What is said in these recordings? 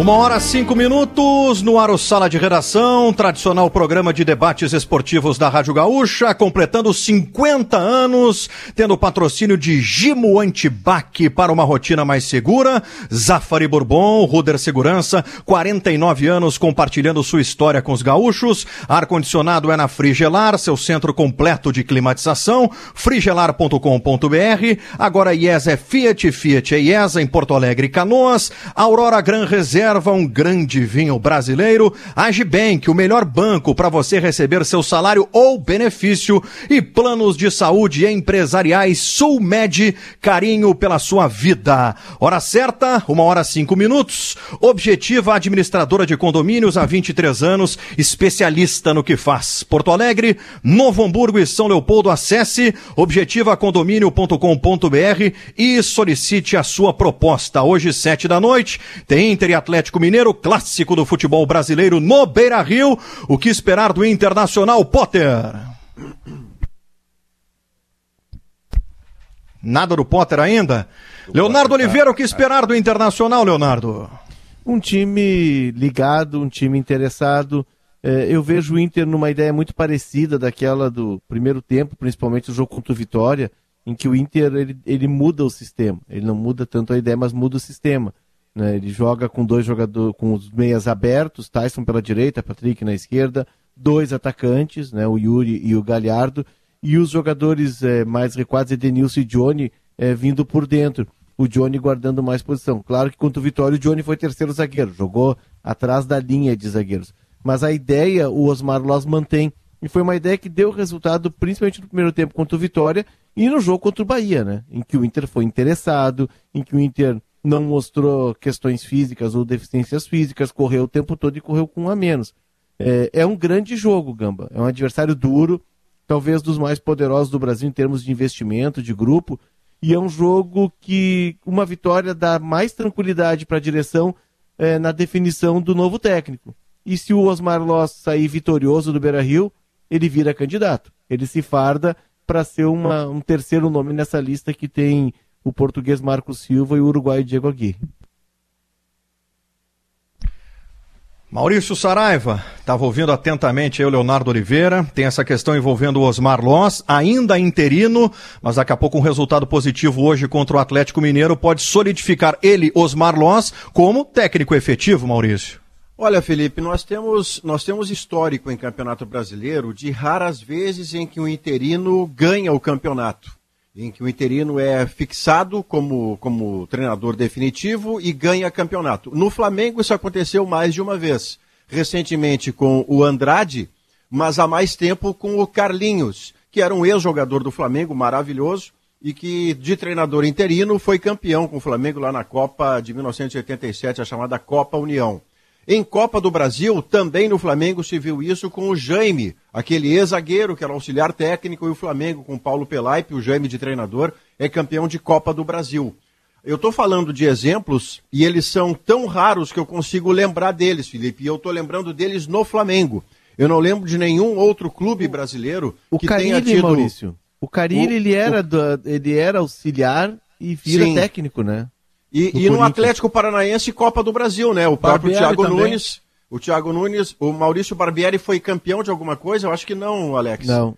Uma hora cinco minutos no ar o Sala de Redação, tradicional programa de debates esportivos da Rádio Gaúcha, completando 50 anos, tendo patrocínio de Gimo Antibac para uma rotina mais segura, Zafari Bourbon, Ruder Segurança, 49 anos compartilhando sua história com os gaúchos, ar-condicionado é na Frigelar, seu centro completo de climatização, frigelar.com.br, agora IESA é Fiat, Fiat é IESA em Porto Alegre Canoas, Aurora Gran Reserva, reserva um grande vinho brasileiro. Agibank, o melhor banco para você receber seu salário ou benefício. E planos de saúde empresariais Sulmed, carinho pela sua vida. Hora certa, uma hora cinco minutos. Objetiva administradora de condomínios há 23 anos, especialista no que faz. Porto Alegre, Novo Hamburgo e São Leopoldo, acesse objetivacondomínio.com.br e solicite a sua proposta. Hoje, sete da noite, tem Inter e Atlético Mineiro, clássico do futebol brasileiro no Beira Rio. O que esperar do Internacional, Potter? Nada do Potter ainda? Do Leonardo Potter, Oliveira, tá... o que esperar do Internacional, Leonardo? Um time ligado, um time interessado. É, eu vejo o Inter numa ideia muito parecida daquela do primeiro tempo, principalmente o jogo contra o Vitória, em que o Inter ele, ele muda o sistema. Ele não muda tanto a ideia, mas muda o sistema. Né? Ele joga com dois jogadores, com os meias abertos, Tyson pela direita, Patrick na esquerda, dois atacantes, né? o Yuri e o Galhardo, e os jogadores é, mais recuados, Edenilson e Johnny, é, vindo por dentro. O Johnny guardando mais posição. Claro que contra o Vitória, o Johnny foi terceiro zagueiro, jogou atrás da linha de zagueiros. Mas a ideia o Osmar Loz mantém. E foi uma ideia que deu resultado, principalmente no primeiro tempo contra o Vitória e no jogo contra o Bahia, né? Em que o Inter foi interessado, em que o Inter não mostrou questões físicas ou deficiências físicas, correu o tempo todo e correu com um a menos. É, é um grande jogo, Gamba. É um adversário duro, talvez dos mais poderosos do Brasil em termos de investimento, de grupo, e é um jogo que uma vitória dá mais tranquilidade para a direção é, na definição do novo técnico. E se o Osmar Loss sair vitorioso do Beira Rio, ele vira candidato. Ele se farda para ser uma, um terceiro nome nessa lista que tem o português Marcos Silva e o uruguaio Diego Aguirre. Maurício Saraiva, estava ouvindo atentamente aí o Leonardo Oliveira, tem essa questão envolvendo o Osmar Loss, ainda interino, mas daqui a pouco um resultado positivo hoje contra o Atlético Mineiro pode solidificar ele, Osmar Loss, como técnico efetivo, Maurício. Olha, Felipe, nós temos, nós temos histórico em Campeonato Brasileiro de raras vezes em que o interino ganha o campeonato em que o interino é fixado como, como treinador definitivo e ganha campeonato. No Flamengo isso aconteceu mais de uma vez. Recentemente com o Andrade, mas há mais tempo com o Carlinhos, que era um ex-jogador do Flamengo maravilhoso e que de treinador interino foi campeão com o Flamengo lá na Copa de 1987, a chamada Copa União. Em Copa do Brasil, também no Flamengo se viu isso com o Jaime, aquele ex-zagueiro que era auxiliar técnico, e o Flamengo com o Paulo Pelaipe, o Jaime de treinador, é campeão de Copa do Brasil. Eu estou falando de exemplos e eles são tão raros que eu consigo lembrar deles, Felipe, e eu estou lembrando deles no Flamengo. Eu não lembro de nenhum outro clube brasileiro o que Carilli, tenha tido... Maurício. O Carilli, ele, era do, ele era auxiliar e vira Sim. técnico, né? E, no, e no Atlético Paranaense Copa do Brasil, né? O próprio Thiago também. Nunes. O Thiago Nunes, o Maurício Barbieri foi campeão de alguma coisa? Eu acho que não, Alex. Não.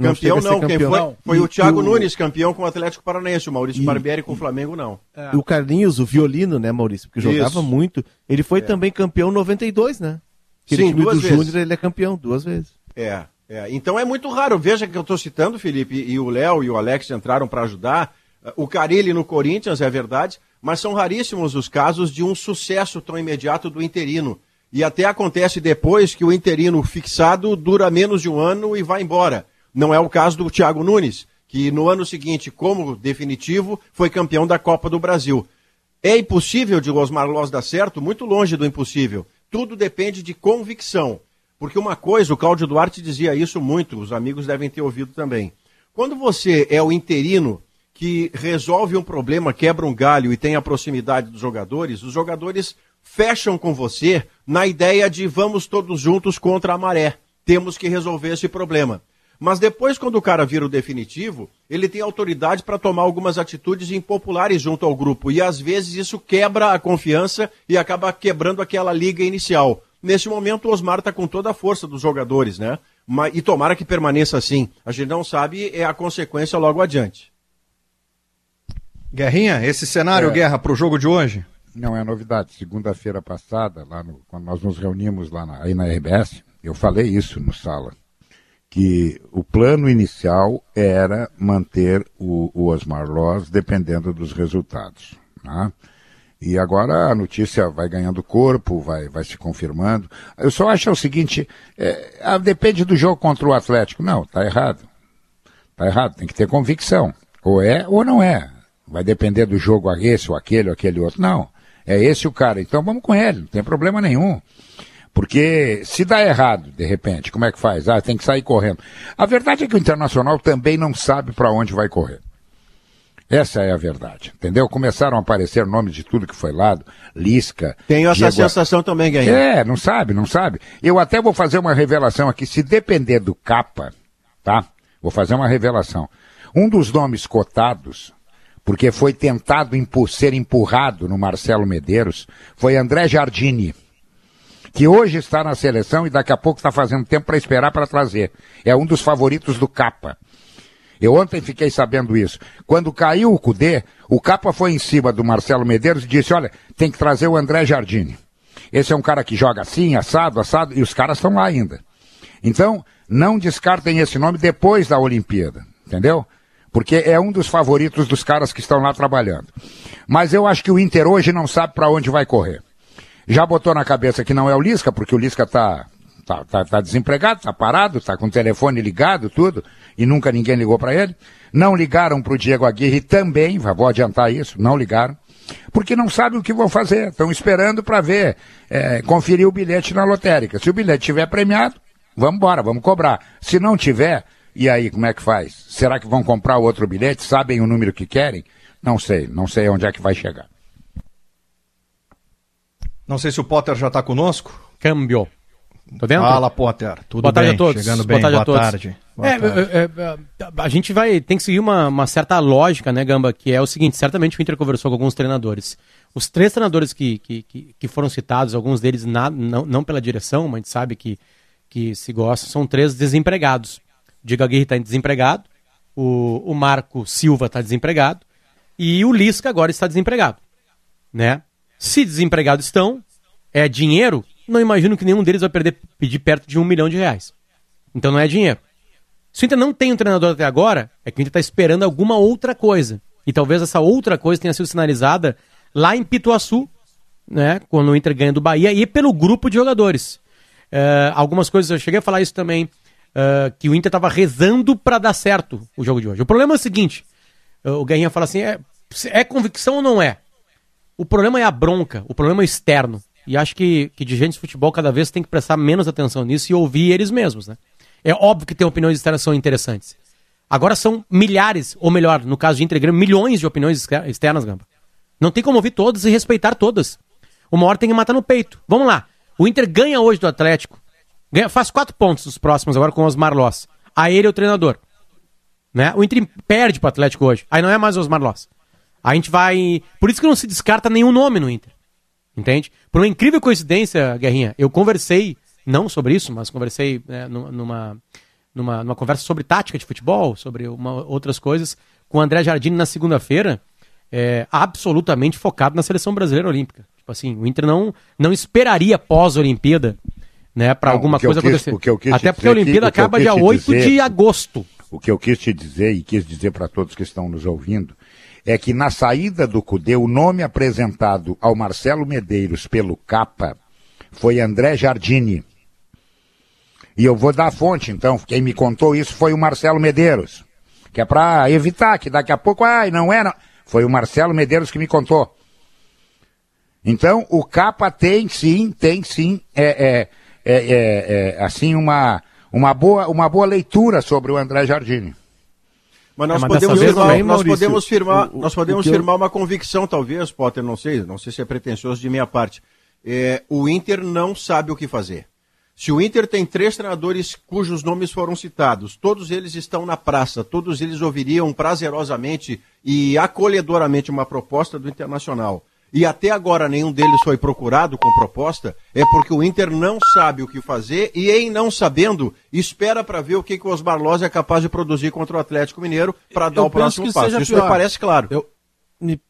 Campeão não, campeão. quem foi? Não. Foi e o Thiago o... Nunes, campeão com o Atlético Paranaense. O Maurício e... Barbieri com o Flamengo, não. É. O Carlinhos, o violino, né, Maurício? Porque jogava Isso. muito. Ele foi é. também campeão 92, né? Aquele Sim, duas do vezes. Júnior, ele é campeão duas vezes. É, é. Então é muito raro. Veja que eu estou citando, Felipe, e o Léo e o Alex entraram para ajudar. O Carilli no Corinthians, é verdade mas são raríssimos os casos de um sucesso tão imediato do interino. E até acontece depois que o interino fixado dura menos de um ano e vai embora. Não é o caso do Thiago Nunes, que no ano seguinte, como definitivo, foi campeão da Copa do Brasil. É impossível de Osmar Loz dar certo? Muito longe do impossível. Tudo depende de convicção. Porque uma coisa, o Cláudio Duarte dizia isso muito, os amigos devem ter ouvido também. Quando você é o interino que resolve um problema, quebra um galho e tem a proximidade dos jogadores, os jogadores fecham com você na ideia de vamos todos juntos contra a maré. Temos que resolver esse problema. Mas depois, quando o cara vira o definitivo, ele tem autoridade para tomar algumas atitudes impopulares junto ao grupo. E às vezes isso quebra a confiança e acaba quebrando aquela liga inicial. Nesse momento, o Osmar está com toda a força dos jogadores, né? E tomara que permaneça assim. A gente não sabe é a consequência logo adiante. Guerrinha, esse cenário, é... Guerra, para o jogo de hoje? Não é novidade. Segunda-feira passada, lá no, quando nós nos reunimos lá na, aí na RBS, eu falei isso no sala que o plano inicial era manter o, o Osmar Loz dependendo dos resultados. Né? E agora a notícia vai ganhando corpo, vai, vai se confirmando. Eu só acho o seguinte, é, ah, depende do jogo contra o Atlético. Não, tá errado. Tá errado, tem que ter convicção. Ou é ou não é. Vai depender do jogo a esse, ou aquele, ou aquele outro. Não. É esse o cara. Então vamos com ele, não tem problema nenhum. Porque se dá errado, de repente, como é que faz? Ah, tem que sair correndo. A verdade é que o Internacional também não sabe para onde vai correr. Essa é a verdade, entendeu? Começaram a aparecer nomes de tudo que foi lado, Lisca. Tenho essa Diego... sensação também, Guilherme. É, não sabe, não sabe. Eu até vou fazer uma revelação aqui, se depender do capa, tá? Vou fazer uma revelação. Um dos nomes cotados, porque foi tentado ser empurrado no Marcelo Medeiros, foi André Jardini que hoje está na seleção e daqui a pouco está fazendo tempo para esperar para trazer. É um dos favoritos do Capa. Eu ontem fiquei sabendo isso. Quando caiu o Cudê, o Capa foi em cima do Marcelo Medeiros e disse: olha, tem que trazer o André Jardine. Esse é um cara que joga assim, assado, assado, e os caras estão lá ainda. Então, não descartem esse nome depois da Olimpíada, entendeu? Porque é um dos favoritos dos caras que estão lá trabalhando. Mas eu acho que o Inter hoje não sabe para onde vai correr. Já botou na cabeça que não é o Lisca, porque o Lisca tá, tá, tá, tá desempregado, tá parado, tá com o telefone ligado, tudo, e nunca ninguém ligou para ele. Não ligaram para o Diego Aguirre também, vou adiantar isso, não ligaram, porque não sabem o que vão fazer, estão esperando para ver, é, conferir o bilhete na lotérica. Se o bilhete estiver premiado, vamos embora, vamos cobrar. Se não tiver, e aí como é que faz? Será que vão comprar outro bilhete? Sabem o número que querem? Não sei, não sei onde é que vai chegar. Não sei se o Potter já está conosco. Câmbio. Tô dentro? Fala, Potter. Tudo boa bem? Tarde a todos. Chegando bem, boa tarde. Boa tarde. Boa é, tarde. É, é, é, a gente vai tem que seguir uma, uma, certa lógica, né, Gamba? Que é o seguinte: certamente o Inter conversou com alguns treinadores. Os três treinadores que, que, que, que foram citados, alguns deles na, não, não pela direção, mas a gente sabe que, que se gosta, são três desempregados. O Diego Aguirre está desempregado, o, o Marco Silva está desempregado e o Lisca agora está desempregado. Né? Se desempregados estão, é dinheiro, não imagino que nenhum deles vai perder, pedir perto de um milhão de reais. Então não é dinheiro. Se o Inter não tem um treinador até agora, é que o Inter está esperando alguma outra coisa. E talvez essa outra coisa tenha sido sinalizada lá em Pituaçu, né, quando o Inter ganha do Bahia, e pelo grupo de jogadores. Uh, algumas coisas, eu cheguei a falar isso também, uh, que o Inter estava rezando para dar certo o jogo de hoje. O problema é o seguinte, uh, o Guerrinha fala assim, é, é convicção ou não é? O problema é a bronca, o problema é externo. E acho que, que dirigentes de futebol cada vez tem que prestar menos atenção nisso e ouvir eles mesmos, né? É óbvio que tem opiniões externas são interessantes. Agora são milhares, ou melhor, no caso de Inter milhões de opiniões externas, Gamba. Não tem como ouvir todas e respeitar todas. Uma hora tem que matar no peito. Vamos lá. O Inter ganha hoje do Atlético. Ganha, faz quatro pontos nos próximos agora com o Osmar Loss. Aí ele é o treinador. Né? O Inter perde pro Atlético hoje. Aí não é mais o Osmar Loss. A gente vai. Por isso que não se descarta nenhum nome no Inter. Entende? Por uma incrível coincidência, Guerrinha, eu conversei, não sobre isso, mas conversei né, numa, numa, numa conversa sobre tática de futebol, sobre uma, outras coisas, com o André Jardine na segunda-feira, é, absolutamente focado na seleção brasileira olímpica. Tipo assim, o Inter não, não esperaria pós-Olimpíada né, para alguma coisa quis, acontecer. Até porque a Olimpíada que, acaba dia 8 dizer, de agosto. O que eu quis te dizer e quis dizer para todos que estão nos ouvindo é que na saída do CUDE, o nome apresentado ao Marcelo Medeiros pelo Capa foi André Jardini. E eu vou dar a fonte, então. Quem me contou isso foi o Marcelo Medeiros. Que é para evitar que daqui a pouco, ai, não é. Não. Foi o Marcelo Medeiros que me contou. Então, o Capa tem sim, tem sim, é, é, é, é assim, uma, uma, boa, uma boa leitura sobre o André Jardini. Mas nós é, mas podemos, firmar, também, nós podemos firmar, o, o, nós podemos firmar eu... uma convicção, talvez, Potter, não sei, não sei se é pretensioso de minha parte. É, o Inter não sabe o que fazer. Se o Inter tem três treinadores cujos nomes foram citados, todos eles estão na praça, todos eles ouviriam prazerosamente e acolhedoramente uma proposta do Internacional. E até agora nenhum deles foi procurado com proposta, é porque o Inter não sabe o que fazer e, em não sabendo, espera para ver o que, que o Osmar Loz é capaz de produzir contra o Atlético Mineiro para dar o próximo passo. Isso me parece claro. Eu,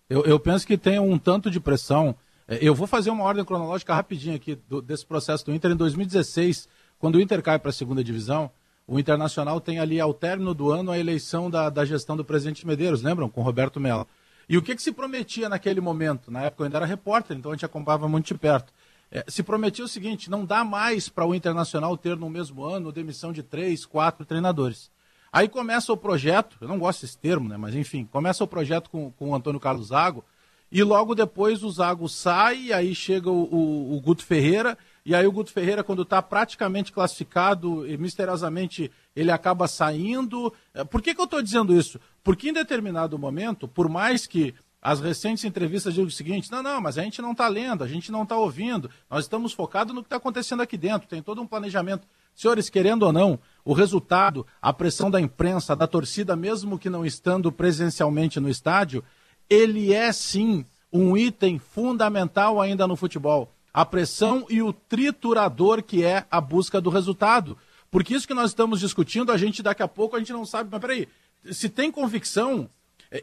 eu, eu penso que tem um tanto de pressão é, eu vou fazer uma ordem cronológica rapidinho aqui do, desse processo do Inter. Em 2016, quando o Inter cai para a segunda divisão, o Internacional tem ali ao término do ano a eleição da, da gestão do presidente Medeiros, lembram? Com Roberto Mello. E o que, que se prometia naquele momento? Na época eu ainda era repórter, então a gente acompanhava muito de perto. É, se prometia o seguinte: não dá mais para o Internacional ter no mesmo ano demissão de três, quatro treinadores. Aí começa o projeto, eu não gosto desse termo, né? Mas enfim, começa o projeto com, com o Antônio Carlos Zago, e logo depois o Zago sai, aí chega o, o, o Guto Ferreira, e aí o Guto Ferreira, quando está praticamente classificado, e misteriosamente ele acaba saindo. É, por que, que eu estou dizendo isso? Porque em determinado momento, por mais que as recentes entrevistas digam o seguinte: não, não, mas a gente não está lendo, a gente não está ouvindo, nós estamos focados no que está acontecendo aqui dentro, tem todo um planejamento. Senhores, querendo ou não, o resultado, a pressão da imprensa, da torcida, mesmo que não estando presencialmente no estádio, ele é sim um item fundamental ainda no futebol. A pressão e o triturador que é a busca do resultado. Porque isso que nós estamos discutindo, a gente daqui a pouco a gente não sabe, mas peraí, se tem convicção,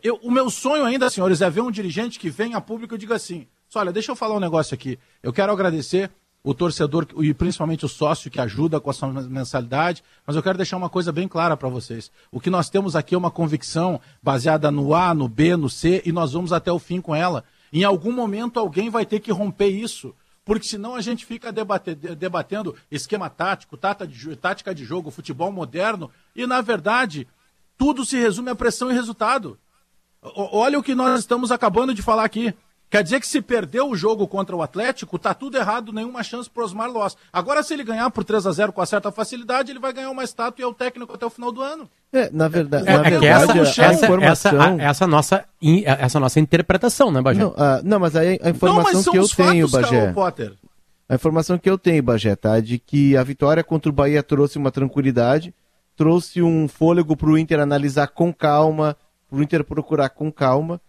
eu, o meu sonho ainda, senhores, é ver um dirigente que venha a público e diga assim: olha, deixa eu falar um negócio aqui. Eu quero agradecer o torcedor e principalmente o sócio que ajuda com a sua mensalidade, mas eu quero deixar uma coisa bem clara para vocês. O que nós temos aqui é uma convicção baseada no A, no B, no C e nós vamos até o fim com ela. Em algum momento alguém vai ter que romper isso, porque senão a gente fica debatendo esquema tático, tática de jogo, futebol moderno e na verdade tudo se resume a pressão e resultado. Olha o que nós estamos acabando de falar aqui. Quer dizer que se perdeu o jogo contra o Atlético, tá tudo errado, nenhuma chance pro Osmar Loss. Agora, se ele ganhar por 3 a 0 com certa facilidade, ele vai ganhar uma estátua e é o técnico até o final do ano. É, na verdade, é, na verdade essa, essa, informação... essa, essa, nossa, essa nossa interpretação, né, Bagé? Não, uh, não mas a, a informação não, que eu tenho, fatos, Bagé... Potter. A informação que eu tenho, Bagé, tá? De que a vitória contra o Bahia trouxe uma tranquilidade, trouxe um fôlego pro Inter analisar com calma, pro Inter procurar com calma,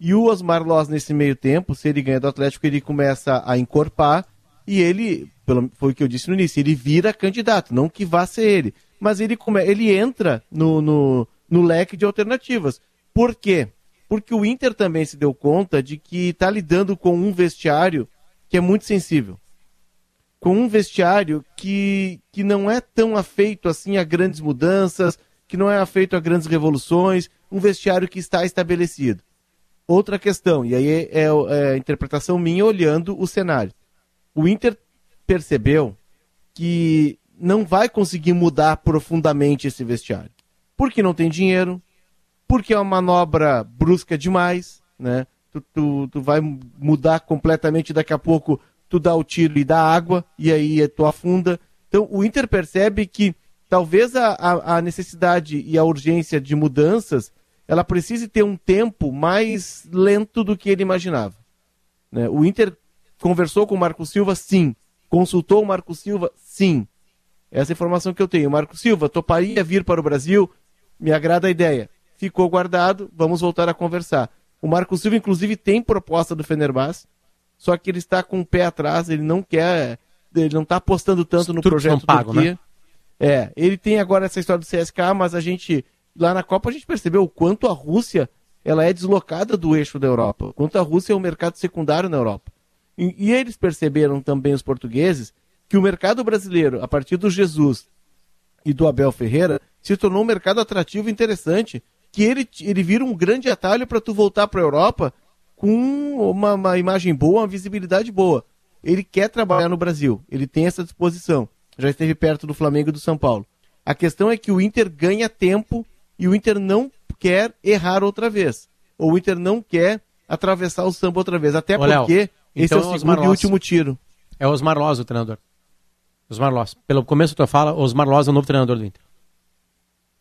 e o Osmar Loz, nesse meio tempo, se ele ganha do Atlético, ele começa a encorpar e ele, pelo, foi o que eu disse no início, ele vira candidato, não que vá ser ele, mas ele, come, ele entra no, no, no leque de alternativas. Por quê? Porque o Inter também se deu conta de que está lidando com um vestiário que é muito sensível. Com um vestiário que, que não é tão afeito assim a grandes mudanças, que não é afeito a grandes revoluções, um vestiário que está estabelecido. Outra questão, e aí é, é, é a interpretação minha olhando o cenário. O Inter percebeu que não vai conseguir mudar profundamente esse vestiário. Porque não tem dinheiro, porque é uma manobra brusca demais, né? Tu, tu, tu vai mudar completamente daqui a pouco, tu dá o tiro e dá água, e aí tu afunda. Então o Inter percebe que talvez a, a, a necessidade e a urgência de mudanças ela precise ter um tempo mais lento do que ele imaginava. Né? O Inter conversou com o Marco Silva, sim. Consultou o Marco Silva, sim. Essa é a informação que eu tenho. Marco Silva toparia vir para o Brasil, me agrada a ideia. Ficou guardado, vamos voltar a conversar. O Marco Silva, inclusive, tem proposta do Fenerbahçe, só que ele está com o pé atrás, ele não quer, ele não está apostando tanto no projeto pago, Turquia. Né? É, ele tem agora essa história do CSK, mas a gente lá na Copa a gente percebeu o quanto a Rússia ela é deslocada do eixo da Europa, o quanto a Rússia é um mercado secundário na Europa. E, e eles perceberam também, os portugueses, que o mercado brasileiro, a partir do Jesus e do Abel Ferreira, se tornou um mercado atrativo e interessante, que ele, ele vira um grande atalho para tu voltar para a Europa com uma, uma imagem boa, uma visibilidade boa. Ele quer trabalhar no Brasil, ele tem essa disposição. Já esteve perto do Flamengo e do São Paulo. A questão é que o Inter ganha tempo e o Inter não quer errar outra vez. Ou o Inter não quer atravessar o samba outra vez. Até Ô, porque Léo, esse então é o segundo e último tiro. É o Osmar Loz o treinador. Osmar Loz. Pelo começo da tua fala, Osmar Loz é o novo treinador do Inter.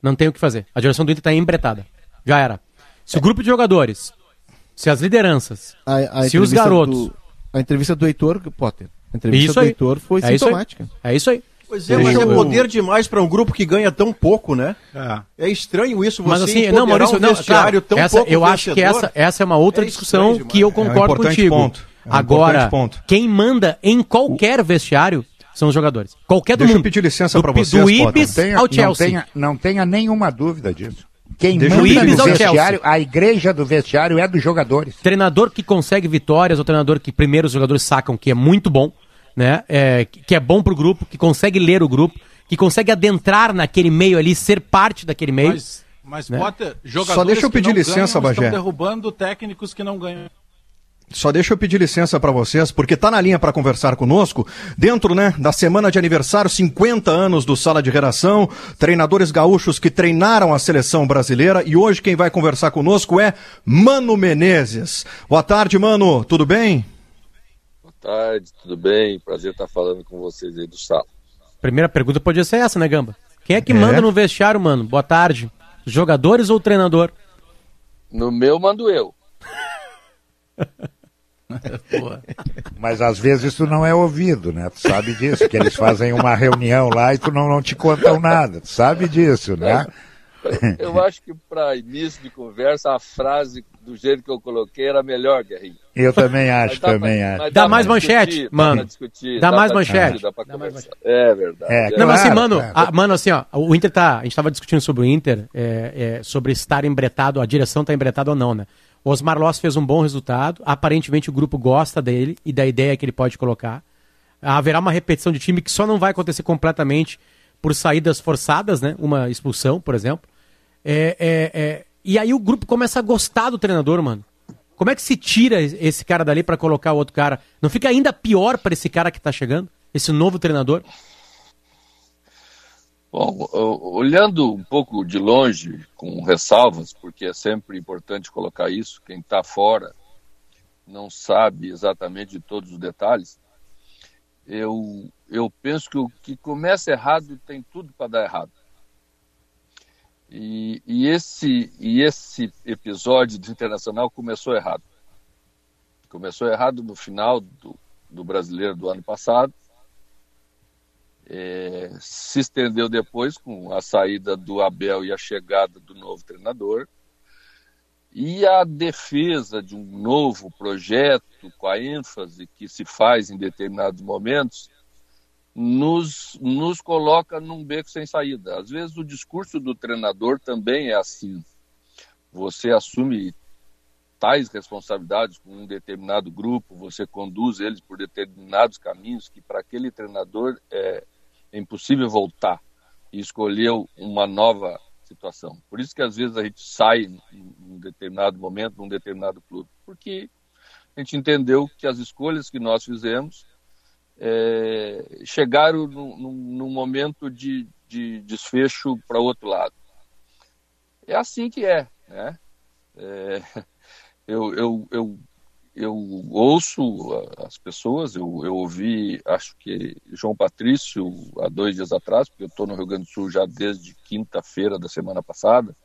Não tem o que fazer. A direção do Inter está embretada. Já era. Se o grupo de jogadores, se as lideranças, A, a se os entrevista garotos. do- a entrevista do Heitor Potter. A entrevista Isso do aí. Heitor foi É isso sintomática. É isso aí. Pois é, mas é eu- poder demais para um grupo que ganha tão pouco, né? É. É estranho isso, você Mas assim, não, Maurício, um não, vestiário claro, tão essa, pouco eu acho que essa, essa é uma outra É discussão que eu demais. É um concordo contigo. ponto. É um Agora, quem manda em qualquer vestiário são os jogadores. Qualquer do Deixa eu mundo. pedir licença Pi- vocês, Do. Ibis Tenha- ao não, Chelsea. tenha, não tenha nenhuma dúvida disso. Quem Deixa manda eu no vestiário, a igreja do vestiário é dos jogadores. Treinador que consegue vitórias, ou treinador que primeiro os jogadores sacam que é muito bom, né? É, que é bom pro grupo, que consegue ler o grupo, que consegue adentrar naquele meio ali, ser parte daquele meio. Mas, mas Né? Potter, jogadores Só deixa eu que pedir licença, ganham, Bagé. estão derrubando técnicos que não ganham. Só deixa eu pedir licença para vocês, porque tá na linha para conversar conosco, dentro, né, da semana de aniversário, 50 anos do Sala de Redação, treinadores gaúchos que treinaram a seleção brasileira e hoje quem vai conversar conosco é Mano Menezes. Boa tarde, Mano, tudo bem? Boa tarde, tudo bem? Prazer estar falando com vocês aí do Sala. Primeira pergunta podia ser essa, né, Gamba? Quem é que É. manda no vestiário, mano? Boa tarde. Jogadores ou treinador? No meu, mando eu. Mas às vezes tu não é ouvido, né? Tu sabe disso, que eles fazem uma reunião lá e tu não, não te contam nada. Tu sabe disso, né? Eu acho que para início de conversa, a frase do jeito que eu coloquei era melhor, Guerrinho. Eu também acho, dá também pra- acho. Dá pra mais discutir, manchete, dá mano. pra discutir, Dá mais pra manchete. discutir, dá Dá mais. É verdade. É, Não, mas assim, mano, claro. a- mano, assim, ó, o Inter tá. A gente tava discutindo sobre o Inter, é, é, sobre estar embretado, a direção tá embretada ou não, né? O Osmar Loss fez um bom resultado, aparentemente o grupo gosta dele e da ideia que ele pode colocar. Haverá uma repetição de time que só não vai acontecer completamente por saídas forçadas, né? Uma expulsão, por exemplo. É, é, é, e aí o grupo começa a gostar do treinador, mano. Como é que se tira esse cara dali pra colocar o outro cara? Não fica ainda pior pra esse cara que tá chegando? Esse novo treinador? Bom, olhando um pouco de longe, com ressalvas, porque é sempre importante colocar isso, quem está fora não sabe exatamente de todos os detalhes, eu, eu penso que o que começa errado tem tudo para dar errado. E, e, esse, e esse episódio do Internacional começou errado. Começou errado no final do, do brasileiro do ano passado, é, se estendeu depois com a saída do Abel e a chegada do novo treinador. E a defesa de um novo projeto, com a ênfase que se faz em determinados momentos, nos, nos coloca num beco sem saída. Às vezes o discurso do treinador também é assim. Você assume tais responsabilidades com um determinado grupo, você conduz eles por determinados caminhos que para aquele treinador é, impossível voltar e escolheu uma nova situação. Por isso que às vezes a gente sai em um determinado momento, num determinado clube, porque a gente entendeu que as escolhas que nós fizemos é, chegaram num, momento de, de desfecho para outro lado. É assim que é, né? É, eu, eu, eu, eu ouço as pessoas, eu, eu ouvi, acho que João Patrício há dois dias atrás, porque eu estou no Rio Grande do Sul já desde quinta-feira da semana passada,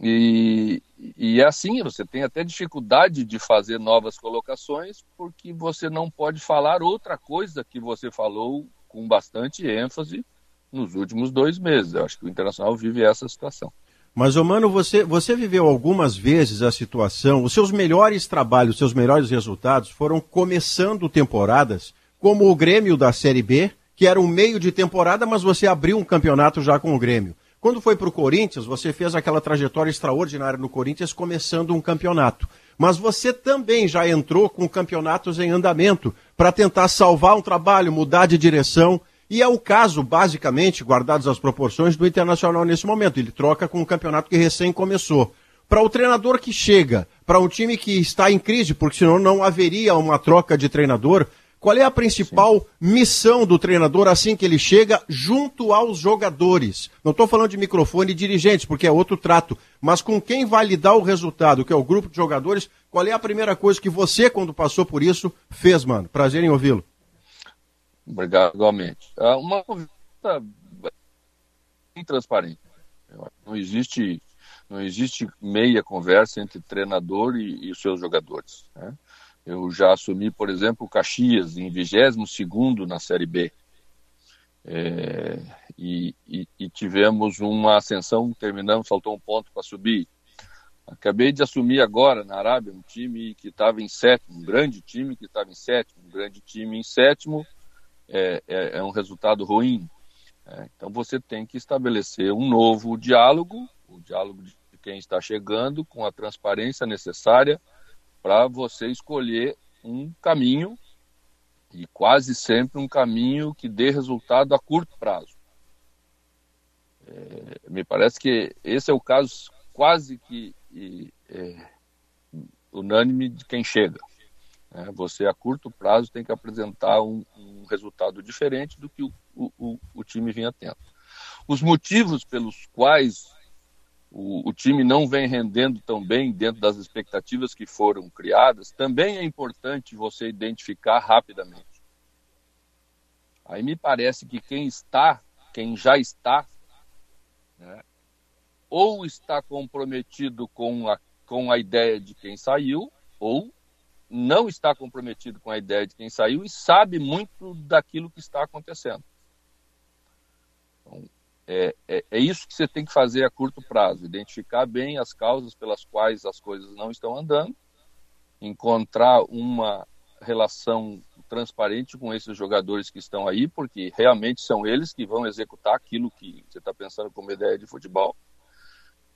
e, e é assim, você tem até dificuldade de fazer novas colocações, porque você não pode falar outra coisa que você falou com bastante ênfase nos últimos dois meses. Eu acho que o Internacional vive essa situação. Mas, ô mano, você, você viveu algumas vezes a situação, os seus melhores trabalhos, os seus melhores resultados foram começando temporadas, como o Grêmio da Série B, que era um meio de temporada, mas você abriu um campeonato já com o Grêmio. Quando foi para o Corinthians, você fez aquela trajetória extraordinária no Corinthians, começando um campeonato. Mas você também já entrou com campeonatos em andamento para tentar salvar um trabalho, mudar de direção. E é o caso, basicamente, guardadas as proporções, do Internacional nesse momento. Ele troca com um campeonato que recém começou. Para o treinador que chega, para um time que está em crise, porque senão não haveria uma troca de treinador, qual é a principal Sim. missão do treinador assim que ele chega junto aos jogadores? Não estou falando de microfone e dirigentes, porque é outro trato, mas com quem vai lhe dar o resultado, que é o grupo de jogadores, qual é a primeira coisa que você, quando passou por isso, fez, mano? Prazer em ouvi-lo. Obrigado, igualmente. Uma conversa bem transparente. Não existe Não existe meia conversa entre treinador e, e os seus jogadores. Né? Eu já assumi, por exemplo, o Caxias em 22 na Série B. É, e, e, e, tivemos uma ascensão, terminamos, faltou um ponto para subir. Acabei de assumir agora na Arábia um time que estava em sétimo, um grande time que estava em sétimo, um grande time em sétimo, é, é, é um resultado ruim. É, então você tem que estabelecer um novo diálogo, o diálogo de quem está chegando, com a transparência necessária para você escolher um caminho e quase sempre um caminho que dê resultado a curto prazo. É, me parece que esse é o caso quase que é, unânime de quem chega. É, você, a curto prazo, tem que apresentar um, um resultado diferente do que o, o, o, time vinha tendo. Os motivos pelos quais o, o, time não vem rendendo tão bem dentro das expectativas que foram criadas, também é importante você identificar rapidamente. Aí me parece que quem está, quem já está, né, ou está comprometido com a, com a ideia de quem saiu, ou não está comprometido com a ideia de quem saiu e sabe muito daquilo que está acontecendo. É, é, é, isso que você tem que fazer a curto prazo: identificar bem as causas pelas quais as coisas não estão andando, encontrar uma relação transparente com esses jogadores que estão aí, porque realmente são eles que vão executar aquilo que você está pensando como ideia de futebol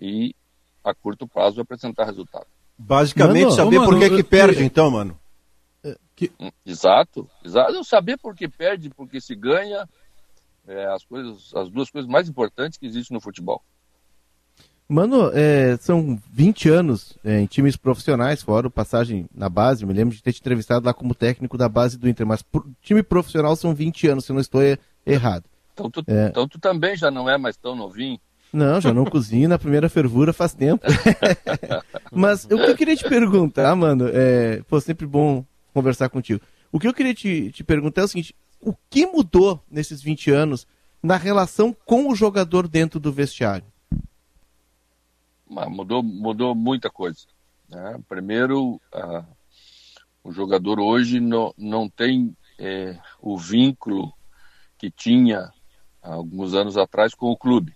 e a curto prazo apresentar resultado. Basicamente mano, saber por que, que perde, então, mano. Que... Exato, exato. Saber por que perde, porque se ganha, é, as, coisas, as duas coisas mais importantes que existem no futebol. Mano, é, são 20 anos é, em times profissionais, fora passagem na base. me lembro de ter te entrevistado lá como técnico da base do Inter, mas por, time profissional são 20 anos, se não estou errado. Então tu, é... então tu também já não é mais tão novinho. Não, já não cozinho na primeira fervura faz tempo. mas o que eu queria te perguntar, mano, é, pô, sempre bom conversar contigo. O que eu queria te, te perguntar é o seguinte: o que mudou nesses 20 anos na relação com o jogador dentro do vestiário? Mudou, mudou muita coisa. Né? Primeiro, uh, o jogador hoje não, não tem é, o vínculo que tinha alguns anos atrás com o clube.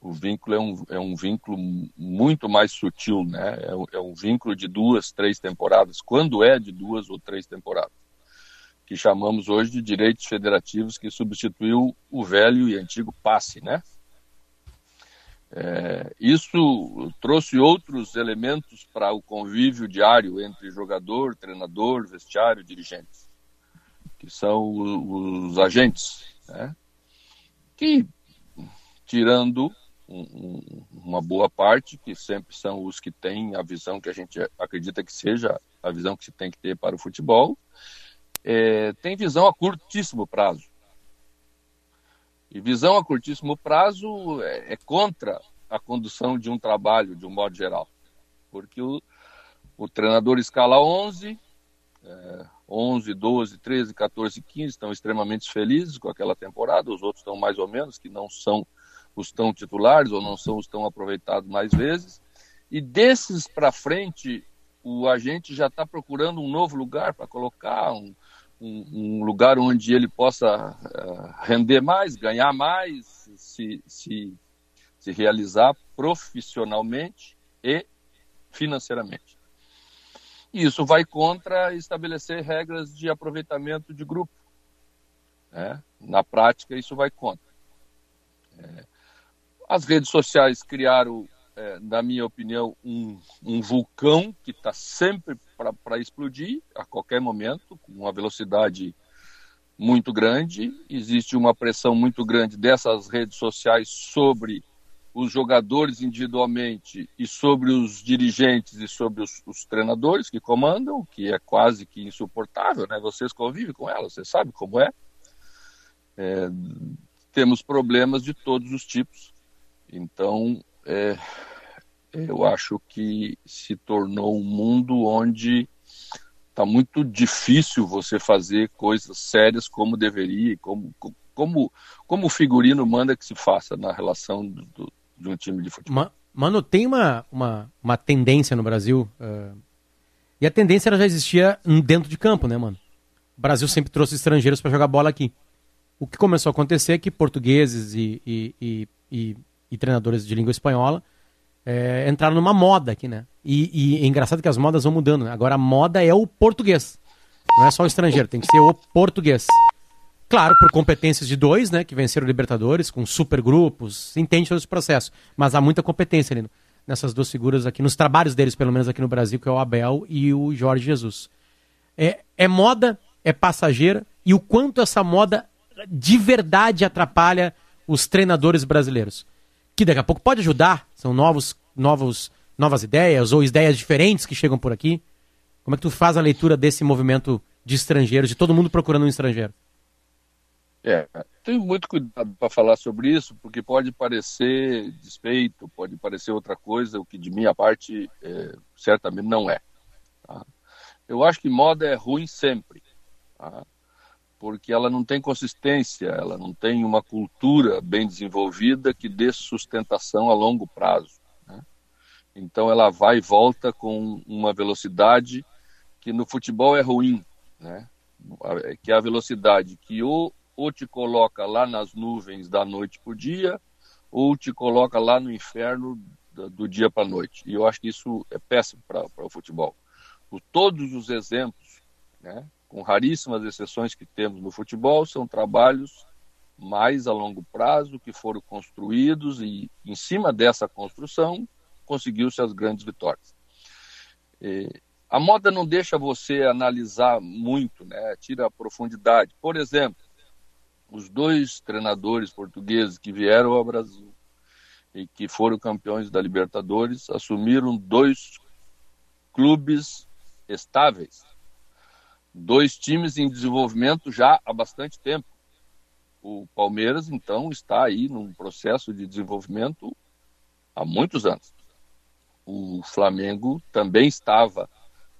O vínculo é um, é um vínculo muito mais sutil, né? É, é um vínculo de duas, três temporadas, quando é de duas ou três temporadas que chamamos hoje de direitos federativos, que substituiu o velho e antigo passe, né? É, isso trouxe outros elementos para o convívio diário entre jogador, treinador, vestiário, dirigentes, que são os, os agentes, né? que, tirando um, uma boa parte, que sempre são os que têm a visão que a gente acredita que seja a visão que se tem que ter para o futebol, é, tem visão a curtíssimo prazo. E visão a curtíssimo prazo é, é, contra a condução de um trabalho, de um modo geral. Porque o, o treinador escala 11, é, 11, 12, 13, 14, 15 estão extremamente felizes com aquela temporada, os outros estão mais ou menos, que não são os tão titulares ou não são os tão aproveitados mais vezes. E desses para frente, o agente já está procurando um novo lugar para colocar, um, um, um, lugar onde ele possa uh, render mais, ganhar mais, se, se, se realizar profissionalmente e financeiramente. E isso vai contra estabelecer regras de aproveitamento de grupo. Né? Na prática, isso vai contra. É, as redes sociais criaram é, na minha opinião, um, um vulcão que está sempre para explodir a qualquer momento, com uma velocidade muito grande. Existe uma pressão muito grande dessas redes sociais sobre os jogadores individualmente e sobre os dirigentes e sobre os, os treinadores que comandam, que é quase que insuportável, né? Vocês convivem com ela, você sabe como é. é temos problemas de todos os tipos. Então, é, eu acho que se tornou um mundo onde está muito difícil você fazer coisas sérias como deveria, como, como, como o figurino manda que se faça na relação do, do, de um time de futebol. Mano, tem uma, uma, uma tendência no Brasil, uh, e a tendência ela já existia dentro de campo, né, mano? O Brasil sempre trouxe estrangeiros para jogar bola aqui. O que começou a acontecer é que portugueses e, e, e, e, e treinadores de língua espanhola é, entraram numa moda aqui, né? E, e é engraçado que as modas vão mudando, né? Agora a moda é o português. Não é só o estrangeiro, tem que ser o português. Claro, por competências de dois, né, que venceram o Libertadores, com super grupos, entende todo esse processo. Mas há muita competência ali nessas duas figuras aqui, nos trabalhos deles, pelo menos aqui no Brasil, que é o Abel e o Jorge Jesus. É, é moda, é passageira, e o quanto essa moda de verdade atrapalha os treinadores brasileiros. Que daqui a pouco pode ajudar, são novos, novos, novas ideias ou ideias diferentes que chegam por aqui. Como é que tu faz a leitura desse movimento de estrangeiros, de todo mundo procurando um estrangeiro? É, tenho muito cuidado para falar sobre isso, porque pode parecer despeito, pode parecer outra coisa, o que de minha parte é, certamente não é. Tá? Eu acho que moda é ruim sempre, tá? Porque ela não tem consistência, ela não tem uma cultura bem desenvolvida que dê sustentação a longo prazo. Né? Então ela vai e volta com uma velocidade que no futebol é ruim, né? que é a velocidade que o ou te coloca lá nas nuvens da noite para o dia, ou te coloca lá no inferno do, do dia para a noite. E eu acho que isso é péssimo para o futebol. Por todos os exemplos, né, com raríssimas exceções que temos no futebol, são trabalhos mais a longo prazo que foram construídos e, em cima dessa construção, conseguiu-se as grandes vitórias. E, a moda não deixa você analisar muito, né? tira a profundidade. Por exemplo, os dois treinadores portugueses que vieram ao Brasil e que foram campeões da Libertadores assumiram dois clubes estáveis, dois times em desenvolvimento já há bastante tempo. O Palmeiras, então, está aí num processo de desenvolvimento há muitos anos. O Flamengo também estava,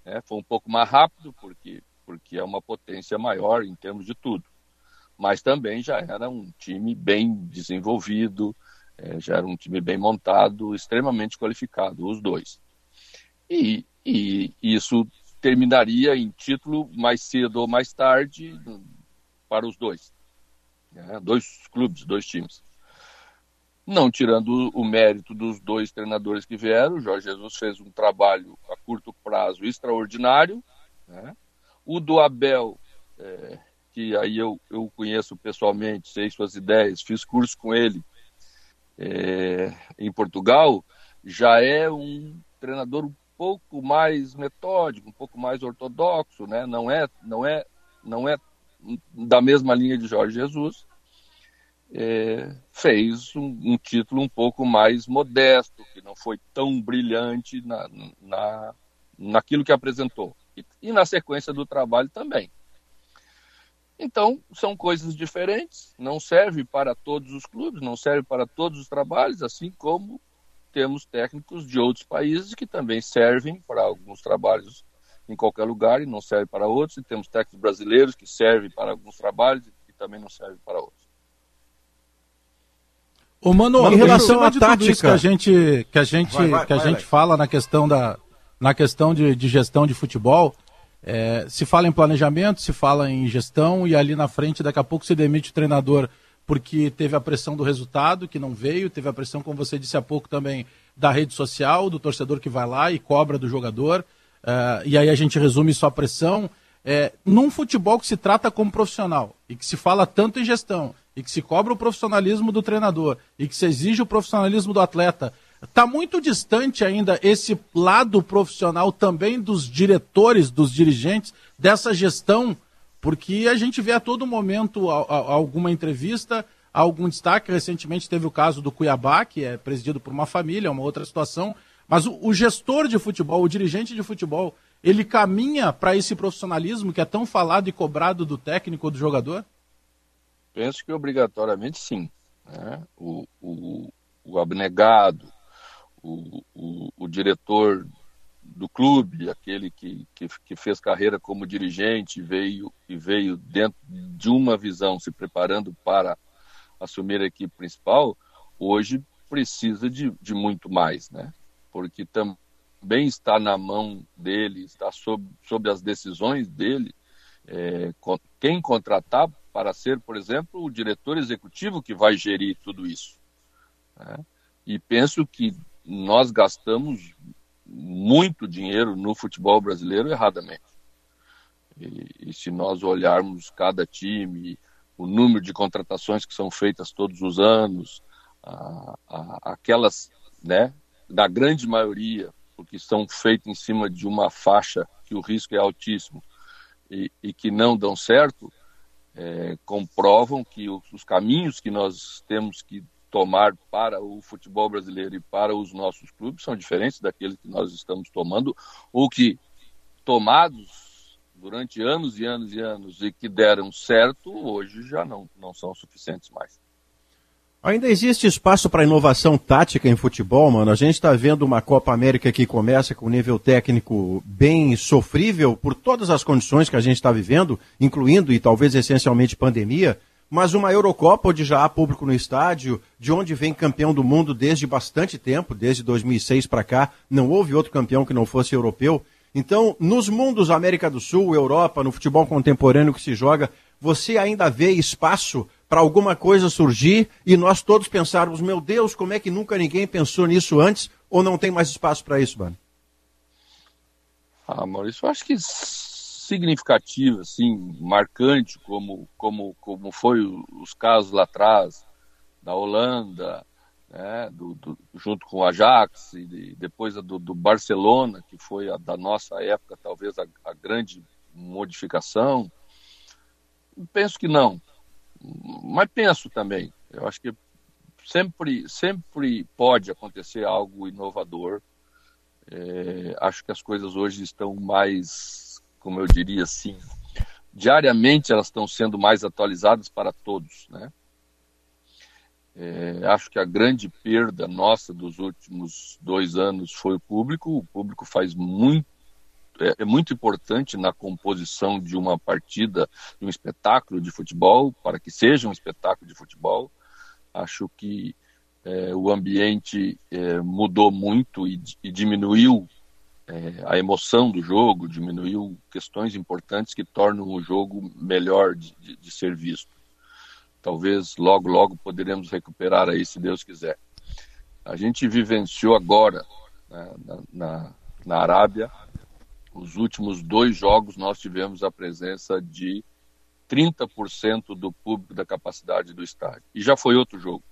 né, foi um pouco mais rápido, porque, porque é uma potência maior em termos de tudo mas também já era um time bem desenvolvido, é, já era um time bem montado, extremamente qualificado, os dois. E, e isso terminaria em título mais cedo ou mais tarde para os dois. Né? Dois clubes, dois times. Não tirando o mérito dos dois treinadores que vieram, o Jorge Jesus fez um trabalho a curto prazo extraordinário. Né? O do Abel é, que aí eu, eu conheço pessoalmente, sei suas ideias, fiz curso com ele é, em Portugal, já é um treinador pouco mais metódico, um pouco mais ortodoxo, né? Não é, não é, não é da mesma linha de Jorge Jesus. É, fez um, um, título um pouco mais modesto, que não foi tão brilhante na, na, naquilo que apresentou. E, e na sequência do trabalho também. Então, são coisas diferentes, não serve para todos os clubes, não serve para todos os trabalhos, assim como temos técnicos de outros países que também servem para alguns trabalhos em qualquer lugar e não servem para outros, e temos técnicos brasileiros que servem para alguns trabalhos e também não servem para outros. Ô, Mano, em relação à tática que a gente que a gente vai, vai, que a vai, gente fala na questão da na questão de, de gestão de futebol, é, se fala em planejamento, se fala em gestão e ali na frente daqui a pouco se demite o treinador porque teve a pressão do resultado que não veio, teve a pressão, como você disse há pouco também, da rede social, do torcedor que vai lá e cobra do jogador. Uh, e aí a gente resume só a pressão. É, num futebol que se trata como profissional e que se fala tanto em gestão e que se cobra o profissionalismo do treinador e que se exige o profissionalismo do atleta, Está muito distante ainda esse lado profissional também dos diretores, dos dirigentes, dessa gestão, porque a gente vê a todo momento alguma entrevista, algum destaque. Recentemente teve o caso do Cuiabá, que é presidido por uma família, é uma outra situação. Mas o, o gestor de futebol, o dirigente de futebol, ele caminha para esse profissionalismo que é tão falado e cobrado do técnico ou do jogador? Penso que obrigatoriamente sim. Né? O, o, o abnegado, o, o, o diretor do clube, aquele que, que, que, fez carreira como dirigente veio, e veio dentro de uma visão, se preparando para assumir a equipe principal, hoje precisa de, de muito mais, né? Porque também está na mão dele, está sob, sob as decisões dele, é, quem contratar para ser, por exemplo, o diretor executivo que vai gerir tudo isso. Né? E penso que nós gastamos muito dinheiro no futebol brasileiro erradamente. E, e, se nós olharmos cada time, o número de contratações que são feitas todos os anos, a, a, aquelas, né, da grande maioria, porque são feitas em cima de uma faixa que o risco é altíssimo e, e que não dão certo, é, comprovam que os, os caminhos que nós temos que tomar para o futebol brasileiro e para os nossos clubes são diferentes daqueles que nós estamos tomando, ou que tomados durante anos e anos e anos e que deram certo, hoje já não, não são suficientes mais. Ainda existe espaço para inovação tática em futebol, mano? A gente está vendo uma Copa América que começa com um nível técnico bem sofrível por todas as condições que a gente está vivendo, incluindo e talvez essencialmente pandemia, mas uma Eurocopa onde já há público no estádio, de onde vem campeão do mundo desde bastante tempo, desde 2006 para cá, não houve outro campeão que não fosse europeu. Então, nos mundos América do Sul, Europa, no futebol contemporâneo que se joga, você ainda vê espaço para alguma coisa surgir e nós todos pensarmos, meu Deus, como é que nunca ninguém pensou nisso antes ou não tem mais espaço para isso, mano? Ah, Maurício, eu acho que significativa, assim, marcante, como, como, como foi os casos lá atrás da Holanda, né, do, do, junto com o Ajax, e depois a do, do, Barcelona, que foi a da nossa época, talvez a, a grande modificação. Penso que não, mas penso também. Eu acho que sempre, sempre pode acontecer algo inovador. É, acho que as coisas hoje estão mais como eu diria assim, diariamente elas estão sendo mais atualizadas para todos, né? É, acho que a grande perda nossa dos últimos dois anos foi o público. O público faz muito, é, é muito importante na composição de uma partida, de um espetáculo de futebol, para que seja um espetáculo de futebol. Acho que é, o ambiente é, mudou muito e, e diminuiu é, a emoção do jogo, diminuiu questões importantes que tornam o jogo melhor de, de, de ser visto. Talvez logo, logo poderemos recuperar aí, se Deus quiser. A gente vivenciou agora, né, na, na, na Arábia, os últimos dois jogos nós tivemos a presença de 30% do público da capacidade do estádio. E já foi outro jogo.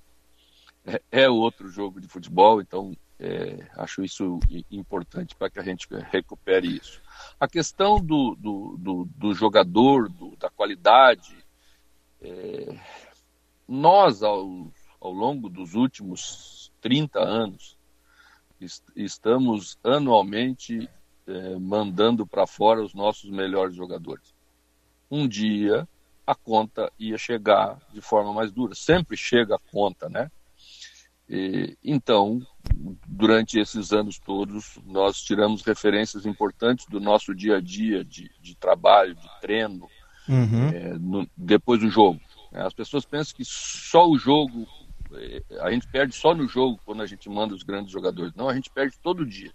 É, é outro jogo de futebol, então é, acho isso importante para que a gente recupere isso. A questão do, do, do, do jogador, do, da qualidade, é, nós, ao, ao longo dos últimos 30 anos, est estamos anualmente é, mandando para fora os nossos melhores jogadores. Um dia a conta ia chegar de forma mais dura. Sempre chega a conta, né? E, então, durante esses anos todos, nós tiramos referências importantes do nosso dia a dia de, de trabalho, de treino, uhum. é, no, depois do jogo. As pessoas pensam que só o jogo, é, a gente perde só no jogo quando a gente manda os grandes jogadores. Não, a gente perde todo dia.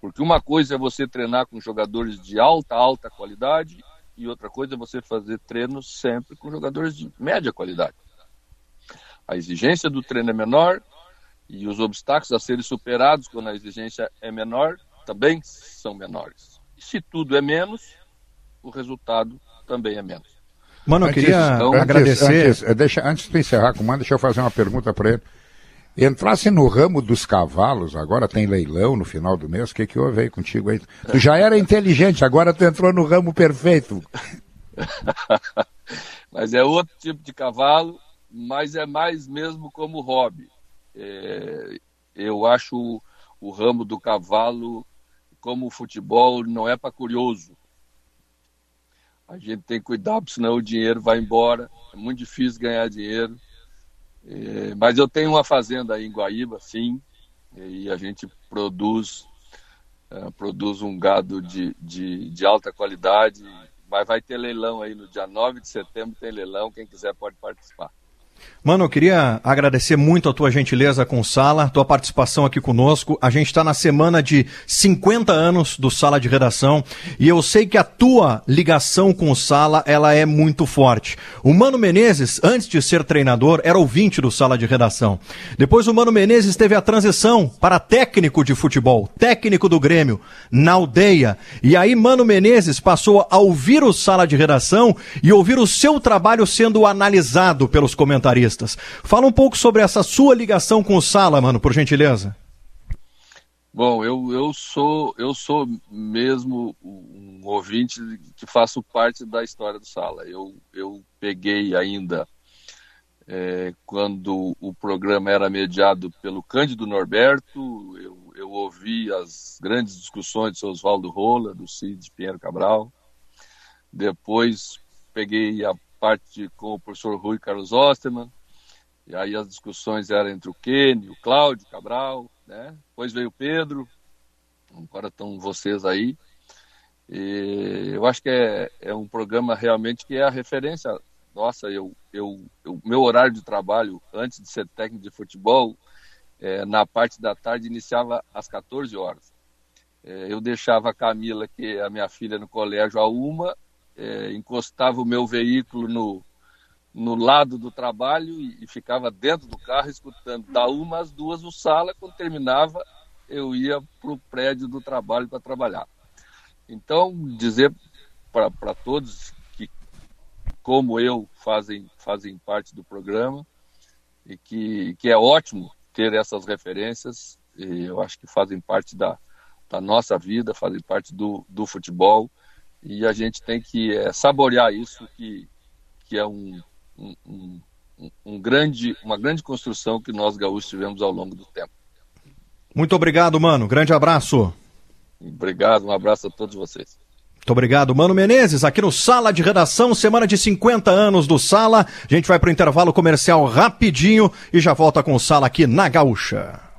Porque uma coisa é você treinar com jogadores de alta, alta qualidade, e outra coisa é você fazer treinos sempre com jogadores de média qualidade. A exigência do treino é menor e os obstáculos a serem superados quando a exigência é menor também são menores. E se tudo é menos, o resultado também é menos. Mano, eu antes, queria então, agradecer. Antes, eh, deixa, antes de encerrar com o Mano, deixa eu fazer uma pergunta para ele. Entrasse no ramo dos cavalos, agora tem leilão no final do mês, o que, que houve aí contigo aí? Tu já era inteligente, agora tu entrou no ramo perfeito. Mas é outro tipo de cavalo, mas é mais mesmo como hobby. É, eu acho o, o ramo do cavalo, como o futebol, não é para curioso. A gente tem que cuidar, porque senão o dinheiro vai embora. É muito difícil ganhar dinheiro. É, mas eu tenho uma fazenda aí em Guaíba, sim, e a gente produz, é, produz um gado de, de, de alta qualidade. Mas vai ter leilão aí no dia 9 de setembro, tem leilão, quem quiser pode participar. Mano, eu queria agradecer muito a tua gentileza com o Sala, tua participação aqui conosco. A gente está na semana de 50 anos do Sala de Redação e eu sei que a tua ligação com o Sala ela é muito forte. O Mano Menezes, antes de ser treinador, era ouvinte do Sala de Redação. Depois o Mano Menezes teve a transição para técnico de futebol, técnico do Grêmio, na aldeia. E aí Mano Menezes passou a ouvir o Sala de Redação e ouvir o seu trabalho sendo analisado pelos Fala um pouco sobre essa sua ligação com o Sala, mano, por gentileza. Bom, eu, eu sou eu sou mesmo um ouvinte que faço parte da história do Sala. Eu, eu peguei ainda é, quando o programa era mediado pelo Cândido Norberto, eu, eu ouvi as grandes discussões seu Oswaldo Rola, do Cid Pinheiro Cabral. Depois peguei a parte com o professor Rui Carlos Osterman. E aí as discussões eram entre o Kenny, o Cláudio Cabral, né? Depois veio o Pedro, agora estão vocês aí. E eu acho que é, é um programa realmente que é a referência. Nossa, eu, eu, eu meu horário de trabalho antes de ser técnico de futebol, é, na parte da tarde iniciava às 14 horas. É, eu deixava a Camila, que é a minha filha, no colégio a uma, é, encostava o meu veículo no, no lado do trabalho e, e ficava dentro do carro escutando da uma às duas o sala. Quando terminava, eu ia para o prédio do trabalho para trabalhar. Então, dizer para todos que, como eu, fazem, fazem parte do programa e que, que é ótimo ter essas referências, eu acho que fazem parte da, da nossa vida, fazem parte do, do futebol e a gente tem que é, saborear isso, que, que é um, um, um, um grande, uma grande construção que nós gaúchos tivemos ao longo do tempo. Muito obrigado, mano. Grande abraço. Obrigado, um abraço a todos vocês. Muito obrigado, Mano Menezes, aqui no Sala de Redação, semana de 50 anos do Sala. A gente vai para o intervalo comercial rapidinho e já volta com o Sala aqui na Gaúcha.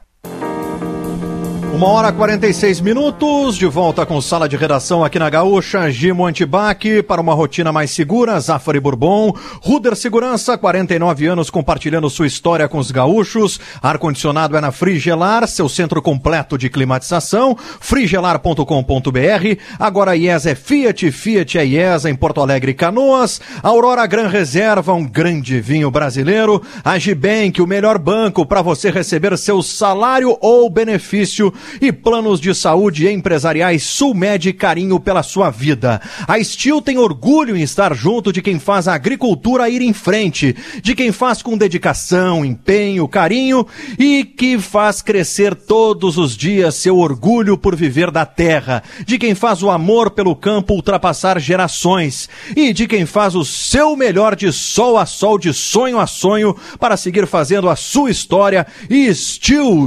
Uma hora e 46 minutos, de volta com sala de redação aqui na Gaúcha, Gimo Antibac, para uma rotina mais segura, Zafari Bourbon, Ruder Segurança, 49 anos compartilhando sua história com os gaúchos, ar-condicionado é na Frigelar, seu centro completo de climatização, frigelar.com.br, agora IES é Fiat, Fiat é IES em Porto Alegre Canoas, Aurora Gran Reserva, um grande vinho brasileiro, Agibank, o melhor banco para você receber seu salário ou benefício e planos de saúde empresariais Sulmed carinho pela sua vida. A Steel tem orgulho em estar junto de quem faz a agricultura ir em frente, de quem faz com dedicação, empenho, carinho e que faz crescer todos os dias seu orgulho por viver da terra, de quem faz o amor pelo campo ultrapassar gerações e de quem faz o seu melhor de sol a sol, de sonho a sonho para seguir fazendo a sua história e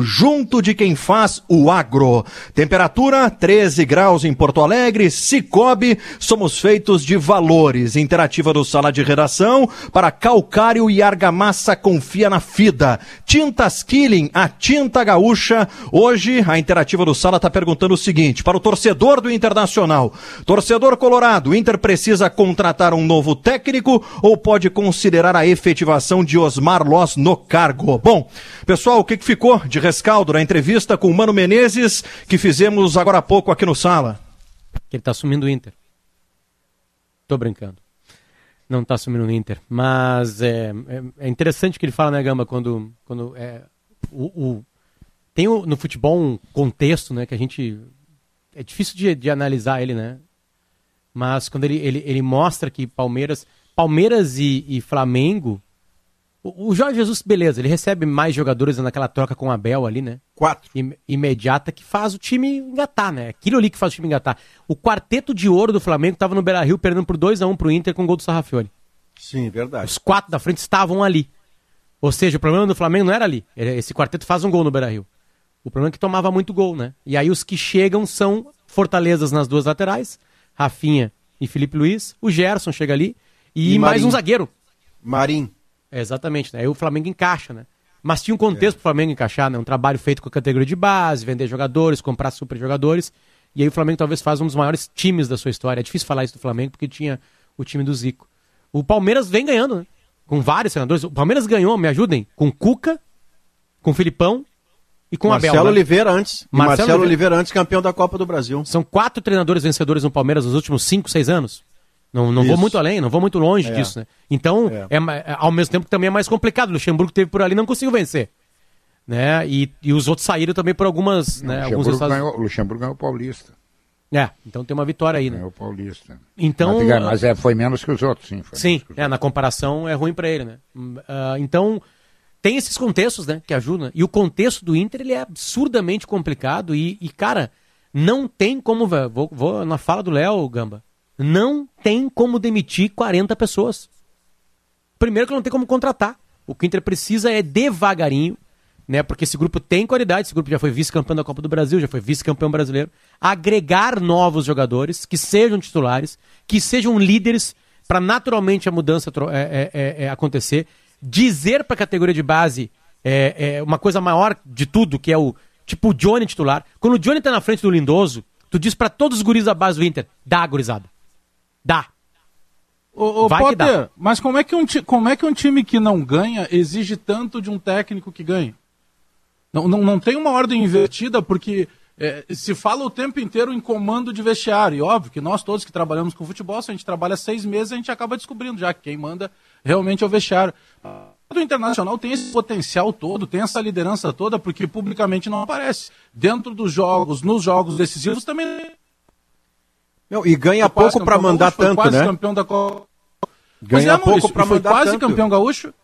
junto de quem faz o agro. Temperatura 13 graus em Porto Alegre, Cicobi, somos feitos de valores. Interativa do Sala de Redação, para calcário e argamassa confia na FIDA. Tintas Killing, a tinta gaúcha. Hoje, a Interativa do Sala está perguntando o seguinte, para o torcedor do Internacional. Torcedor colorado, o Inter precisa contratar um novo técnico ou pode considerar a efetivação de Osmar Loss no cargo? Bom, pessoal, o que, que ficou de rescaldo na entrevista com o Mano Menezes Menezes, que fizemos agora há pouco aqui no Sala. Ele está assumindo o Inter. Tô brincando. Não está assumindo o Inter. Mas é, é, é, interessante que ele fala, né, Gamba, quando, quando é, o, o tem o, no futebol um contexto, né, que a gente... É difícil de, de analisar ele, né? Mas quando ele, ele, ele mostra que Palmeiras... Palmeiras e, e Flamengo o Jorge Jesus, beleza, ele recebe mais jogadores naquela troca com o Abel ali, né? Quatro. imediata que faz o time engatar, né? Aquilo ali que faz o time engatar. O quarteto de ouro do Flamengo estava no Beira Rio perdendo por 2x1 um pro Inter com o gol do Sarrafiori. Sim, verdade. Os quatro da frente estavam ali. Ou seja, o problema do Flamengo não era ali. Esse quarteto faz um gol no Beira Rio. O problema é que tomava muito gol, né? E aí os que chegam são fortalezas nas duas laterais, Rafinha e Felipe Luiz. O Gerson chega ali. E, e mais um zagueiro. Marim. É, exatamente, né? Aí o Flamengo encaixa, né? Mas tinha um contexto é. para o Flamengo encaixar, né? Um trabalho feito com a categoria de base, vender jogadores, comprar super jogadores. E aí o Flamengo talvez faz um dos maiores times da sua história. É difícil falar isso do Flamengo porque tinha o time do Zico. O Palmeiras vem ganhando, né? com vários treinadores. O Palmeiras ganhou, me ajudem, com Cuca, com Filipão e com Marcelo Abel. né? Oliveira antes. Marcelo Marcelo. Oliveira antes campeão da Copa do Brasil. São quatro treinadores vencedores no Palmeiras nos últimos cinco, seis anos. Não, não vou muito além, não vou muito longe É. disso, né? Então, É. é. é, ao mesmo tempo que também é mais complicado. O Luxemburgo teve por ali e não conseguiu vencer. Né? E, e os outros saíram também por algumas. né, o, alguns Luxemburgo estados... ganhou, o Luxemburgo ganhou o Paulista. É, então tem uma vitória aí, né? Ganhou o Paulista. Então. mas, mas é, foi menos que os outros, sim. foi Sim, é, na comparação é ruim pra ele, né? Ah, então, tem esses contextos, né, que ajudam. E o contexto do Inter, ele é absurdamente complicado e, e, cara, não tem como, vou, vou na fala do Léo, Gamba, não tem como demitir 40 pessoas. Primeiro que não tem como contratar. O que o Inter precisa é devagarinho, né? Porque esse grupo tem qualidade, esse grupo já foi vice-campeão da Copa do Brasil, já foi vice-campeão brasileiro. Agregar novos jogadores que sejam titulares, que sejam líderes, para naturalmente a mudança é, é, é, é, acontecer. Dizer para a categoria de base é, é, uma coisa maior de tudo, que é o tipo o Johnny titular. Quando o Johnny tá na frente do Lindoso, tu diz para todos os guris da base do Inter: dá, gurizada. Dá. Ô, ô Vai que dá. Potter, mas como é, que um como é que um time que não ganha exige tanto de um técnico que ganha? Não, não, não tem uma ordem invertida, porque é, se fala o tempo inteiro em comando de vestiário. E óbvio que nós todos que trabalhamos com futebol, se a gente trabalha seis meses, a gente acaba descobrindo já que quem manda realmente é o vestiário. O Internacional tem esse potencial todo, tem essa liderança toda, porque publicamente não aparece. Dentro dos jogos, nos jogos decisivos também Não, e ganha foi pouco para mandar gaúcho, tanto, quase né? campeão da Copa. Ganha é, pouco foi mandar quase tanto. campeão gaúcho,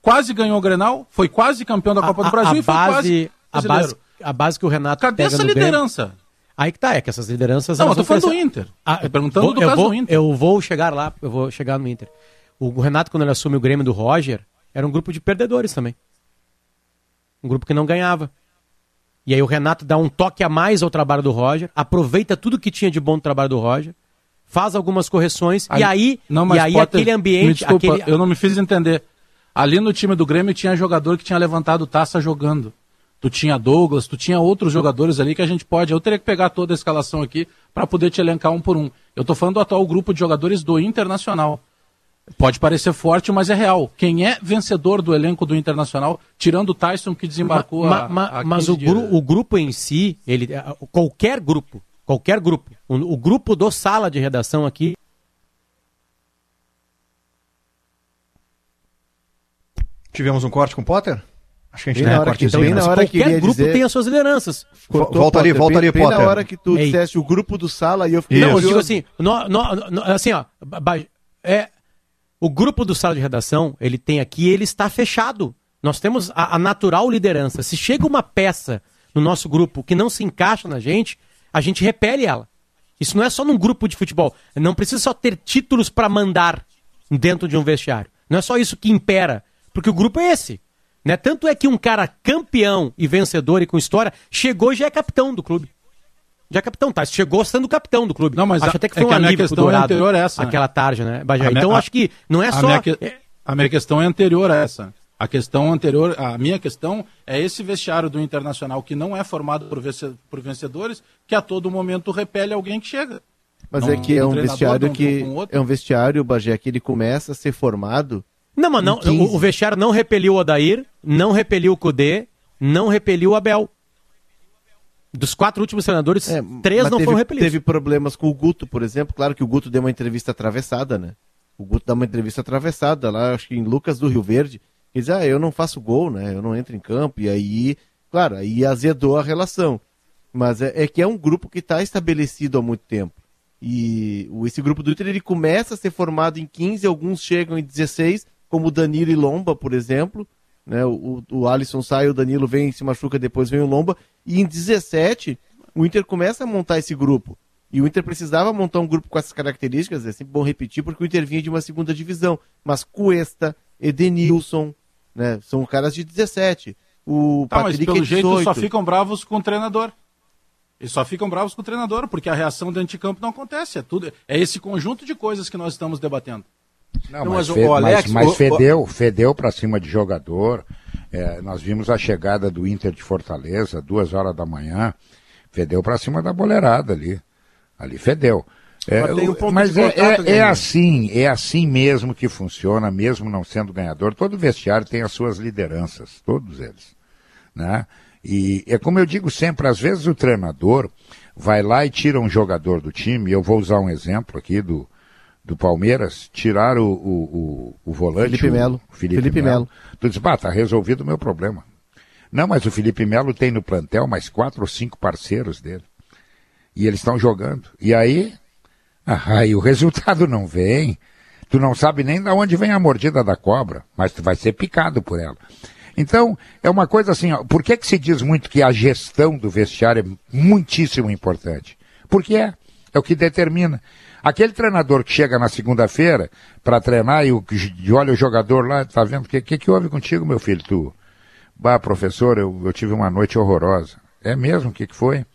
quase ganhou o Grenal, foi quase campeão da Copa do Brasil e foi base, quase a base, a base que o Renato Cadê pega essa no Grêmio- liderança? Aí que tá, é que essas lideranças. Não, eu tô falando do Inter. Ah, Tô perguntando vou- do eu caso vou, do Inter. Eu vou chegar lá, eu vou chegar no Inter. O Renato, quando ele assume o Grêmio do Roger, era um grupo de perdedores também. Um grupo que não ganhava. E aí o Renato dá um toque a mais ao trabalho do Roger, aproveita tudo que tinha de bom no trabalho do Roger, faz algumas correções, e aí, não, e mas aí Potter, aquele ambiente. desculpa, aquele... eu não me fiz entender. Ali no time do Grêmio tinha jogador que tinha levantado taça jogando. Tu tinha Douglas, tu tinha outros jogadores ali que a gente pode. Eu teria que pegar toda a escalação aqui para poder te elencar um por um. Eu tô falando do atual grupo de jogadores do Internacional. Pode parecer forte, mas é real. Quem é vencedor do elenco do Internacional, tirando o Tyson que desembarcou Ma- a, ma- a mas 15 o, gru- o grupo em si, ele, qualquer grupo, qualquer grupo, o, o grupo do sala de redação aqui. Tivemos um corte com o Potter? Acho que a gente Bem tem um hora que- cortezinho. bem na hora que qualquer grupo dizer- tem as suas lideranças. Cortou, volta ali, Potter, volta bem, ali, bem Potter. na hora que tu Ei. disseste o grupo do sala e eu fiquei Não, eu digo assim, no- no- no- assim, ó, ba- ba- é, o grupo do sala de redação, ele tem aqui, ele está fechado. Nós temos a, a natural liderança. Se chega uma peça no nosso grupo que não se encaixa na gente, a gente repele ela. Isso não é só num grupo de futebol. Não precisa só ter títulos para mandar dentro de um vestiário. Não é só isso que impera, porque o grupo é esse. Né? Tanto é que um cara campeão e vencedor e com história chegou e já é capitão do clube. Já é capitão, tá? Chegou sendo capitão do clube. Não, mas acho a- até que é foi um que a minha alívio pro questão é Dourado. anterior a essa, né? Aquela tarde, né, Bajé? Minha- Então a- acho que não é a só. minha que- A minha questão é anterior a essa. A questão anterior, a minha questão é esse vestiário do Internacional que não é formado por, vence- por vencedores, que a todo momento repele alguém que chega. Mas Não, é que é um um vestiário que. É um vestiário, Bagé, que ele começa a ser formado. Não, mas não, Em 15. o, o vestiário não repeliu o Odair, não repeliu o Cudê, não repeliu o Abel. Dos quatro últimos treinadores, É, três não teve, foram repelidos. Teve problemas com o Guto, por exemplo. Claro que o Guto deu uma entrevista atravessada, né? O Guto dá uma entrevista atravessada lá, acho que em Lucas do Rio Verde. Ele diz, ah, eu não faço gol, né? Eu não entro em campo. E aí, claro, aí azedou a relação. Mas é, é que é um grupo que está estabelecido há muito tempo. E esse grupo do Inter, ele começa a ser formado em 15, alguns chegam em 16, como o Danilo e Lomba, por exemplo. Né? O, o Alisson sai, o Danilo vem, se machuca, depois vem o Lomba. E em 17, o Inter começa a montar esse grupo. E o Inter precisava montar um grupo com essas características, é sempre bom repetir, porque o Inter vinha de uma segunda divisão. Mas Cuesta, Edenilson, né? são caras de 17. O Tá, mas Patrick pelo é jeito 18. só ficam bravos com o treinador. Eles só ficam bravos com o treinador, porque a reação dentro de campo não acontece. É, tudo, é esse conjunto de coisas que nós estamos debatendo. Não, Não, mas, mas o- fe- o Alex, mas- mas o- fedeu, fedeu para cima de jogador. É, nós vimos a chegada do Inter de Fortaleza, duas horas da manhã. Fedeu para cima da boleirada ali. Ali fedeu. É, um mas é, é, é, assim, é assim mesmo que funciona, mesmo não sendo ganhador. Todo vestiário tem as suas lideranças, todos eles. Né? E é como eu digo sempre, às vezes o treinador vai lá e tira um jogador do time, eu vou usar um exemplo aqui do, do Palmeiras, tirar o, o, o, o volante. Felipe Melo. Felipe, Felipe Melo. Tu diz, bah, tá resolvido o meu problema. Não, mas o Felipe Melo tem no plantel mais quatro ou cinco parceiros dele. E eles estão jogando. E aí, ah, aí o resultado não vem. Tu não sabe nem de onde vem a mordida da cobra, mas tu vai ser picado por ela. Então, é uma coisa assim, ó, por que, que se diz muito que a gestão do vestiário é muitíssimo importante? Porque é, é o que determina. Aquele treinador que chega na segunda-feira para treinar e, o, e olha o jogador lá, tá vendo? O que, que, que houve contigo, meu filho? Tu, bah, professor, eu, eu tive uma noite horrorosa. É mesmo? O que, que foi?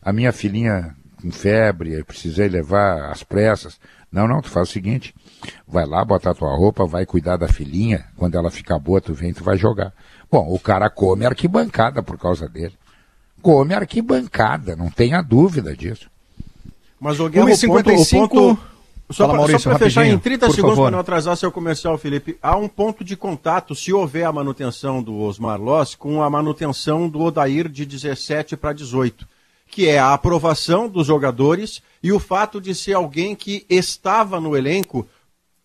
A minha filhinha com febre, eu precisei levar às pressas. Não, não, tu faz o seguinte, vai lá, bota a tua roupa, vai cuidar da filhinha, quando ela ficar boa, tu vem, tu vai jogar. Bom, o cara come arquibancada por causa dele. Come arquibancada, não tenha dúvida disso. Mas o Guerra, 1,55... Ponto, o ponto... Só para fechar em 30 segundos para não atrasar seu comercial, Felipe, há um ponto de contato, se houver a manutenção do Osmar Loss, com a manutenção do Odair de 17 para 18, que é a aprovação dos jogadores e o fato de ser alguém que estava no elenco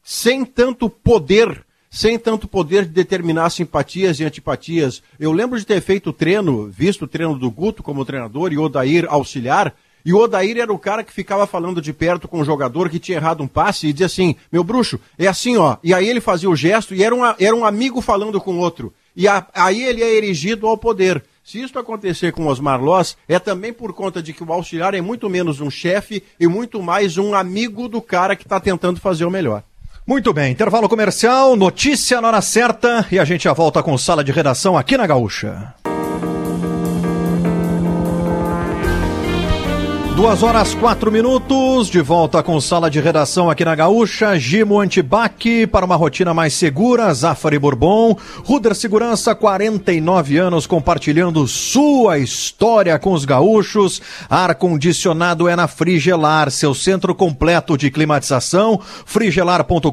sem tanto poder, sem tanto poder de determinar simpatias e antipatias. Eu lembro de ter feito treino, visto o treino do Guto como treinador e Odair auxiliar, e o Odair era o cara que ficava falando de perto com o jogador que tinha errado um passe e dizia assim: meu bruxo, é assim, ó. E aí ele fazia o gesto e era um, era um amigo falando com outro. E a, aí ele é erigido ao poder. Se isso acontecer com Osmar Loss, é também por conta de que o auxiliar é muito menos um chefe e muito mais um amigo do cara que está tentando fazer o melhor. Muito bem, intervalo comercial, notícia na hora certa e a gente já volta com sala de redação aqui na Gaúcha. Duas horas quatro minutos, de volta com sala de redação aqui na Gaúcha, Gimo Antibac, para uma rotina mais segura, Zafari Bourbon, Ruder Segurança, 49 anos compartilhando sua história com os gaúchos, ar-condicionado é na Frigelar, seu centro completo de climatização, frigelar.com.br,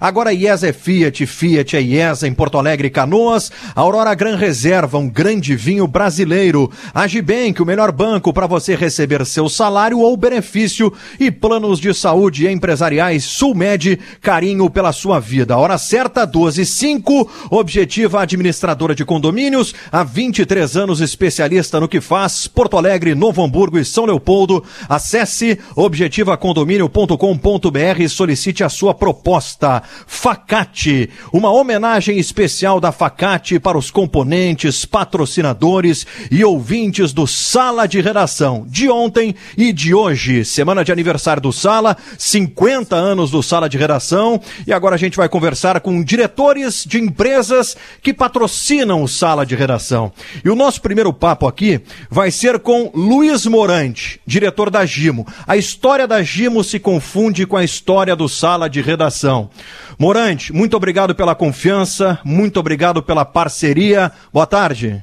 agora IESA é Fiat, Fiat é IESA em Porto Alegre Canoas, Aurora Gran Reserva, um grande vinho brasileiro, Agibank, o melhor banco para você receber seu salário ou benefício e planos de saúde empresariais Sulmed, carinho pela sua vida. Hora certa, 12 e 5, objetiva administradora de condomínios, há 23 anos especialista no que faz, Porto Alegre, Novo Hamburgo e São Leopoldo. Acesse objetivacondomínio.com.br e solicite a sua proposta. Facate, uma homenagem especial da Facate para os componentes, patrocinadores e ouvintes do Sala de Redação de ontem e de hoje. Semana de aniversário do Sala, 50 anos do Sala de Redação. E agora a gente vai conversar com diretores de empresas que patrocinam o Sala de Redação. E o nosso primeiro papo aqui vai ser com Luiz Morante, diretor da Gimo. A história da Gimo se confunde com a história do Sala de Redação. Morante, muito obrigado pela confiança, muito obrigado pela parceria. Boa tarde.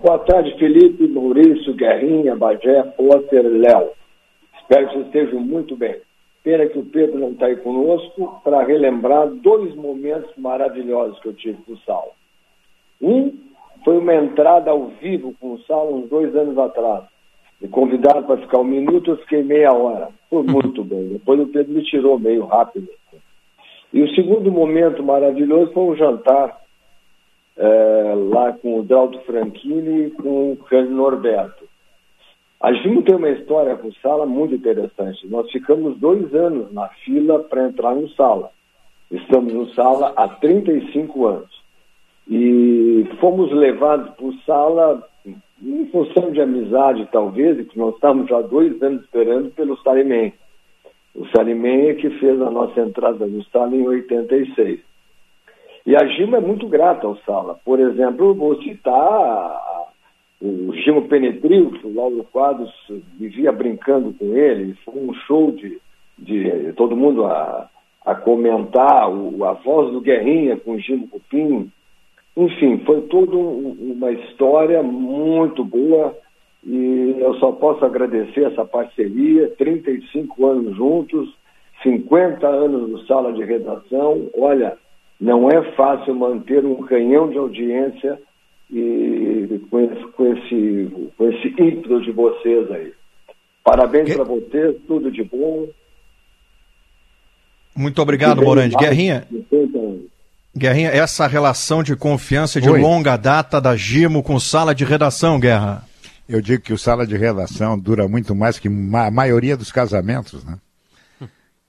Boa tarde, Felipe, Maurício, Guerrinha, Bagé, Potter, Léo. Espero que vocês estejam muito bem. Pena que o Pedro não está aí conosco para relembrar dois momentos maravilhosos que eu tive com o Sal. Um foi uma entrada ao vivo com o Sal uns dois anos atrás. Me convidaram para ficar um minuto, eu fiquei meia hora. Foi muito bem. Depois o Pedro me tirou meio rápido. E o segundo momento maravilhoso foi um jantar é, lá com o Dalto Franchini e com o Cândido Norberto. A Gimo tem uma história com sala muito interessante. Nós ficamos dois anos na fila para entrar no sala. Estamos no sala há 35 anos. E fomos levados para o sala em função de amizade, talvez, que nós estamos já dois anos esperando pelo Salimem. O Salimem é que fez a nossa entrada no sala em 86. E a Gima é muito grata ao Sala. Por exemplo, vou citar o Gimo Penetril, que o Lauro Quadros vivia brincando com ele. Foi um show de, de todo mundo a, a comentar o, a voz do Guerrinha com o Gimo Cupim. Enfim, foi toda um, uma história muito boa E eu só posso agradecer essa parceria, 35 anos juntos, 50 anos no sala de redação. Olha, não é fácil manter um canhão de audiência e com esse, com esse, com esse ímpeto de vocês aí. Parabéns para vocês, tudo de bom. Muito obrigado, Morandi. Guerrinha. Guerrinha, essa relação de confiança de Oi. longa data da Gimo com sala de redação, Guerra. Eu digo que o sala de redação dura muito mais que a maioria dos casamentos, né?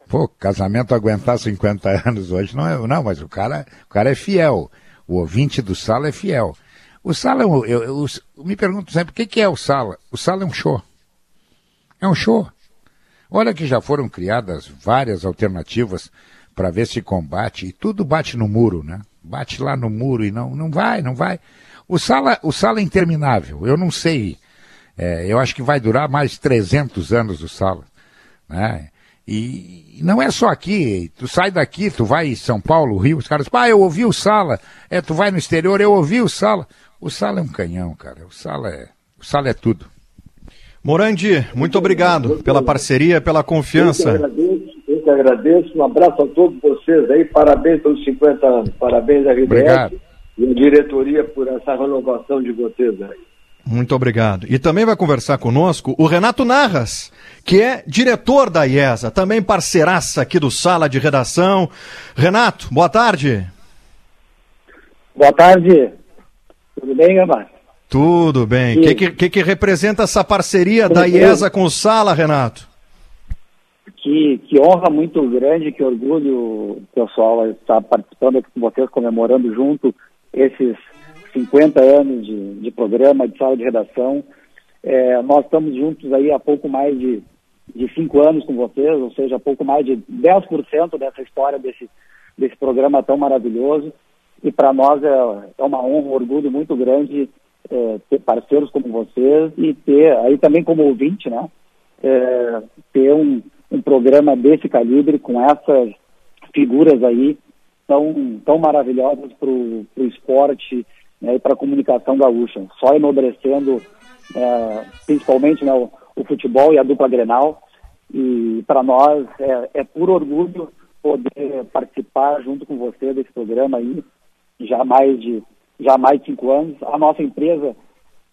Pô, casamento aguentar 50 anos hoje não é. Não, mas o cara, o cara é fiel. O ouvinte do sala é fiel. O sala, é um- eu, eu- eu me pergunto sempre, o que, que é o sala? O sala é um show. É um show. Olha que já foram criadas várias alternativas para ver se combate, e tudo bate no muro, né? Bate lá no muro e não, não vai, não vai. O sala, o sala é interminável, eu não sei. É, eu acho que vai durar mais 300 anos o sala. Né? E, não é só aqui, tu sai daqui, tu vai em São Paulo, Rio, os caras, pá, eu ouvi o sala. É, tu vai no exterior, eu ouvi o sala. O sala é um canhão, cara. O sala é, o sala é tudo. Morandi, muito obrigado pela parceria, pela Eu que confiança. agradeço, eu que agradeço. Um abraço a todos vocês aí. Parabéns pelos 50 anos. Parabéns à RBS Obrigado. e à diretoria por essa renovação de vocês aí. Muito obrigado. E também vai conversar conosco o Renato Narras, que é diretor da IESA, também parceiraça aqui do Sala de Redação. Renato, boa tarde. Boa tarde. Tudo bem, Gambá? Tudo bem. O que, que, que que representa essa parceria da Tudo bem. IESA com o Sala, Renato? Que, que honra muito grande, que orgulho, pessoal, estar participando aqui com vocês, comemorando junto esses 50 anos de, de programa, de sala de redação. É, nós estamos juntos aí há pouco mais de, de cinco anos com vocês, ou seja, há pouco mais de 10% dessa história desse, desse programa tão maravilhoso. E para nós é, é uma honra, um orgulho muito grande é, ter parceiros como vocês e ter, aí também como ouvinte, né? é, ter um, um programa desse calibre com essas figuras aí tão, tão maravilhosas para o esporte né, e para a comunicação gaúcha. Só enobrecendo é, principalmente né, o, o futebol e a dupla Grenal. E para nós é, é puro orgulho poder participar junto com você desse programa aí, já mais de, já mais de cinco anos. A nossa empresa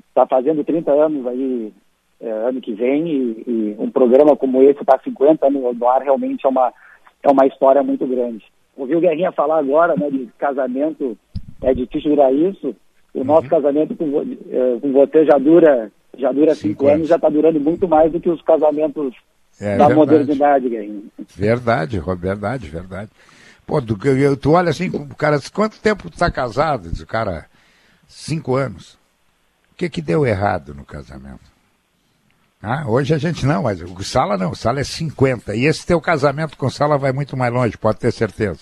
está fazendo 30 anos aí é, ano que vem e, e um programa como esse está 50 anos no ar realmente é uma é uma história muito grande. Ouvi o Guerrinha falar agora né, de casamento, é difícil durar isso. O nosso casamento com, eh, com você já dura já dura cinco, Cinco anos, já está durando muito mais do que os casamentos É da verdade. modernidade, Guerrinha. Verdade, verdade, verdade. Pô, tu, olha assim, o cara, quanto tempo tu tá casado? Diz o cara, cinco anos. O que que deu errado no casamento? Ah, hoje a gente não, mas o Sala não, o Sala é 50. E esse teu casamento com o Sala vai muito mais longe, pode ter certeza.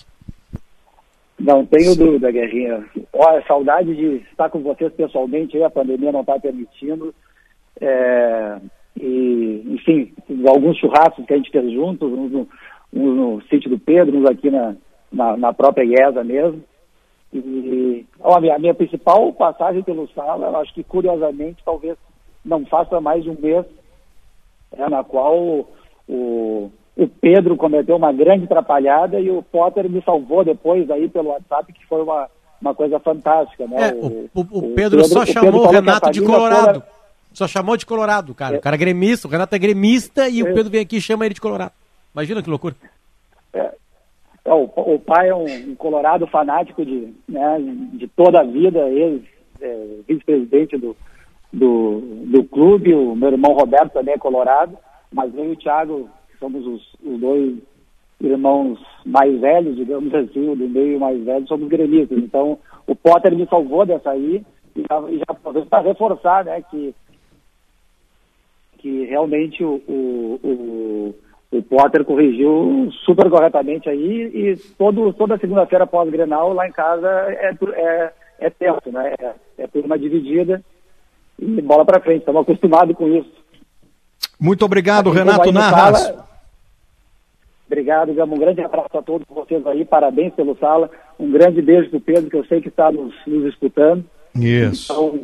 Não tenho dúvida, Guerrinha. Olha, saudade de estar com vocês pessoalmente, a pandemia não está permitindo. É, e, enfim, alguns churrascos que a gente fez juntos, uns no, uns no sítio do Pedro, uns aqui na, na, na própria IESA mesmo. E ó, a, minha, a minha principal passagem pelo Sala, eu acho que curiosamente talvez não faça mais de um mês, é, na qual o, o, o Pedro cometeu uma grande atrapalhada e o Potter me salvou depois aí pelo WhatsApp, que foi uma, uma coisa fantástica, né? É, o, o- o Pedro só chamou o a Renato de Colorado. toda- Só chamou de Colorado, cara. O cara é gremista, o Renato é gremista e o É. Pedro vem aqui e chama ele de Colorado. Imagina que loucura. É, o, o pai é um, um colorado fanático de, né, de toda a vida, ele é vice-presidente do, do, do clube, o meu irmão Roberto também é colorado, mas e o Thiago, somos os, os dois irmãos mais velhos, digamos assim, o do meio mais velho, somos gremistas. Então, o Potter me salvou dessa aí e já, e já para reforçar, né, que que realmente o, o, o, o Potter corrigiu super corretamente aí e todo, toda segunda-feira pós-Grenal lá em casa é, é, é tenso, né? É, é turma dividida e bola para frente. Estamos acostumados com isso. Muito obrigado, Assim Renato Narras. Obrigado, Gama. Um grande abraço a todos vocês aí. Parabéns pelo Sala. Um grande beijo pro Pedro, que eu sei que está nos, nos escutando. Isso. Então,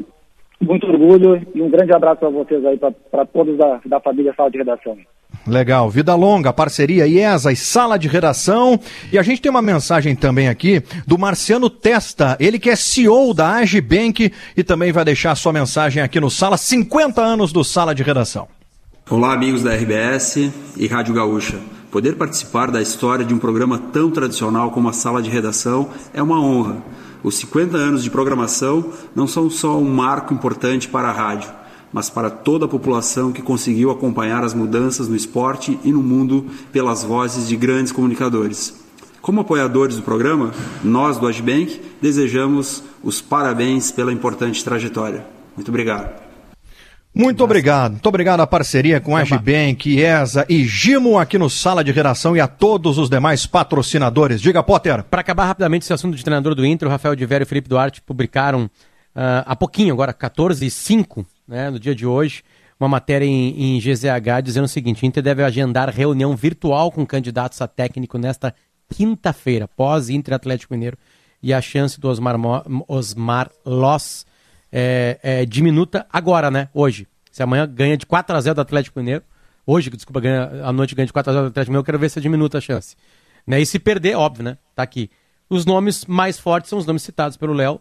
muito orgulho e um grande abraço para vocês aí, para todos da, da família Sala de Redação. Legal, vida longa, parceria IESA e sala de redação. E a gente tem uma mensagem também aqui do Marciano Testa, ele que é CEO da Agibank e também vai deixar sua mensagem aqui no Sala, 50 anos do Sala de Redação. Olá, amigos da RBS e Rádio Gaúcha. Poder participar da história de um programa tão tradicional como a Sala de Redação é uma honra. Os 50 anos de programação não são só um marco importante para a rádio, mas para toda a população que conseguiu acompanhar as mudanças no esporte e no mundo pelas vozes de grandes comunicadores. Como apoiadores do programa, nós do Agibank desejamos os parabéns pela importante trajetória. Muito obrigado. Muito obrigado. Muito obrigado à parceria com a Agibank, ESA e Gimo aqui no Sala de Redação e a todos os demais patrocinadores. Diga, Potter. Para acabar rapidamente esse assunto de treinador do Inter, o Rafael de Vério e o Felipe Duarte publicaram uh, há pouquinho, agora 14 e 5, né, no dia de hoje, uma matéria em, em GZH dizendo o seguinte: Inter deve agendar reunião virtual com candidatos a técnico nesta quinta-feira, pós Inter Atlético Mineiro, e a chance do Osmar, Mo, Osmar Loss é, é, diminuta agora, né? Hoje. Se amanhã ganha de 4 a 0 do Atlético Mineiro, hoje, desculpa, ganha, a noite ganha de 4 a 0 do Atlético Mineiro, eu quero ver se diminuta a chance. Né? E se perder, óbvio, né? Tá aqui. Os nomes mais fortes são os nomes citados pelo Léo,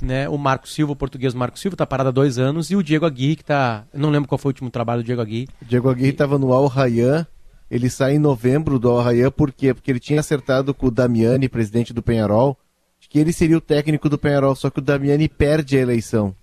né? O Marco Silva, o português Marco Silva, tá parado há dois anos, e o Diego Aguirre, que tá. não lembro qual foi o último trabalho do Diego Aguirre. O Diego Aguirre estava no Al Rayyan, ele sai em novembro do Al Rayyan, por quê? Porque ele tinha acertado com o Damiani, presidente do Penharol, que ele seria o técnico do Penharol, só que o Damiani perde a eleição.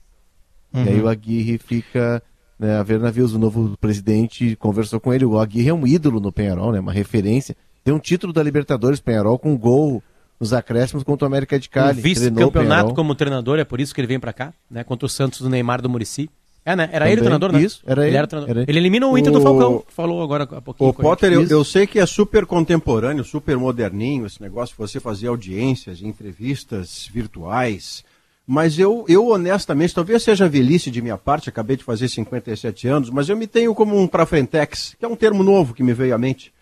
Uhum. E aí o Aguirre fica né, a ver navios. O novo presidente conversou com ele. O Aguirre é um ídolo no Penharol, né, uma referência. Tem um título da Libertadores Penharol com um gol nos acréscimos contra o América de Cali. Um vice-campeonato como treinador, é por isso que ele vem para cá, né, contra o Santos do Neymar do Murici. É, né? Era Também, ele o treinador, né? Isso, era ele. Ele, era treinador. Era ele. ele elimina o Inter o... do Falcão, falou agora há pouquinho. O Potter, eu, eu, sei que é super contemporâneo, super moderninho esse negócio de você fazer audiências, entrevistas virtuais. Mas eu, eu honestamente, talvez seja velhice de minha parte, acabei de fazer 57 anos, mas eu me tenho como um pra frentex, que é um termo novo que me veio à mente.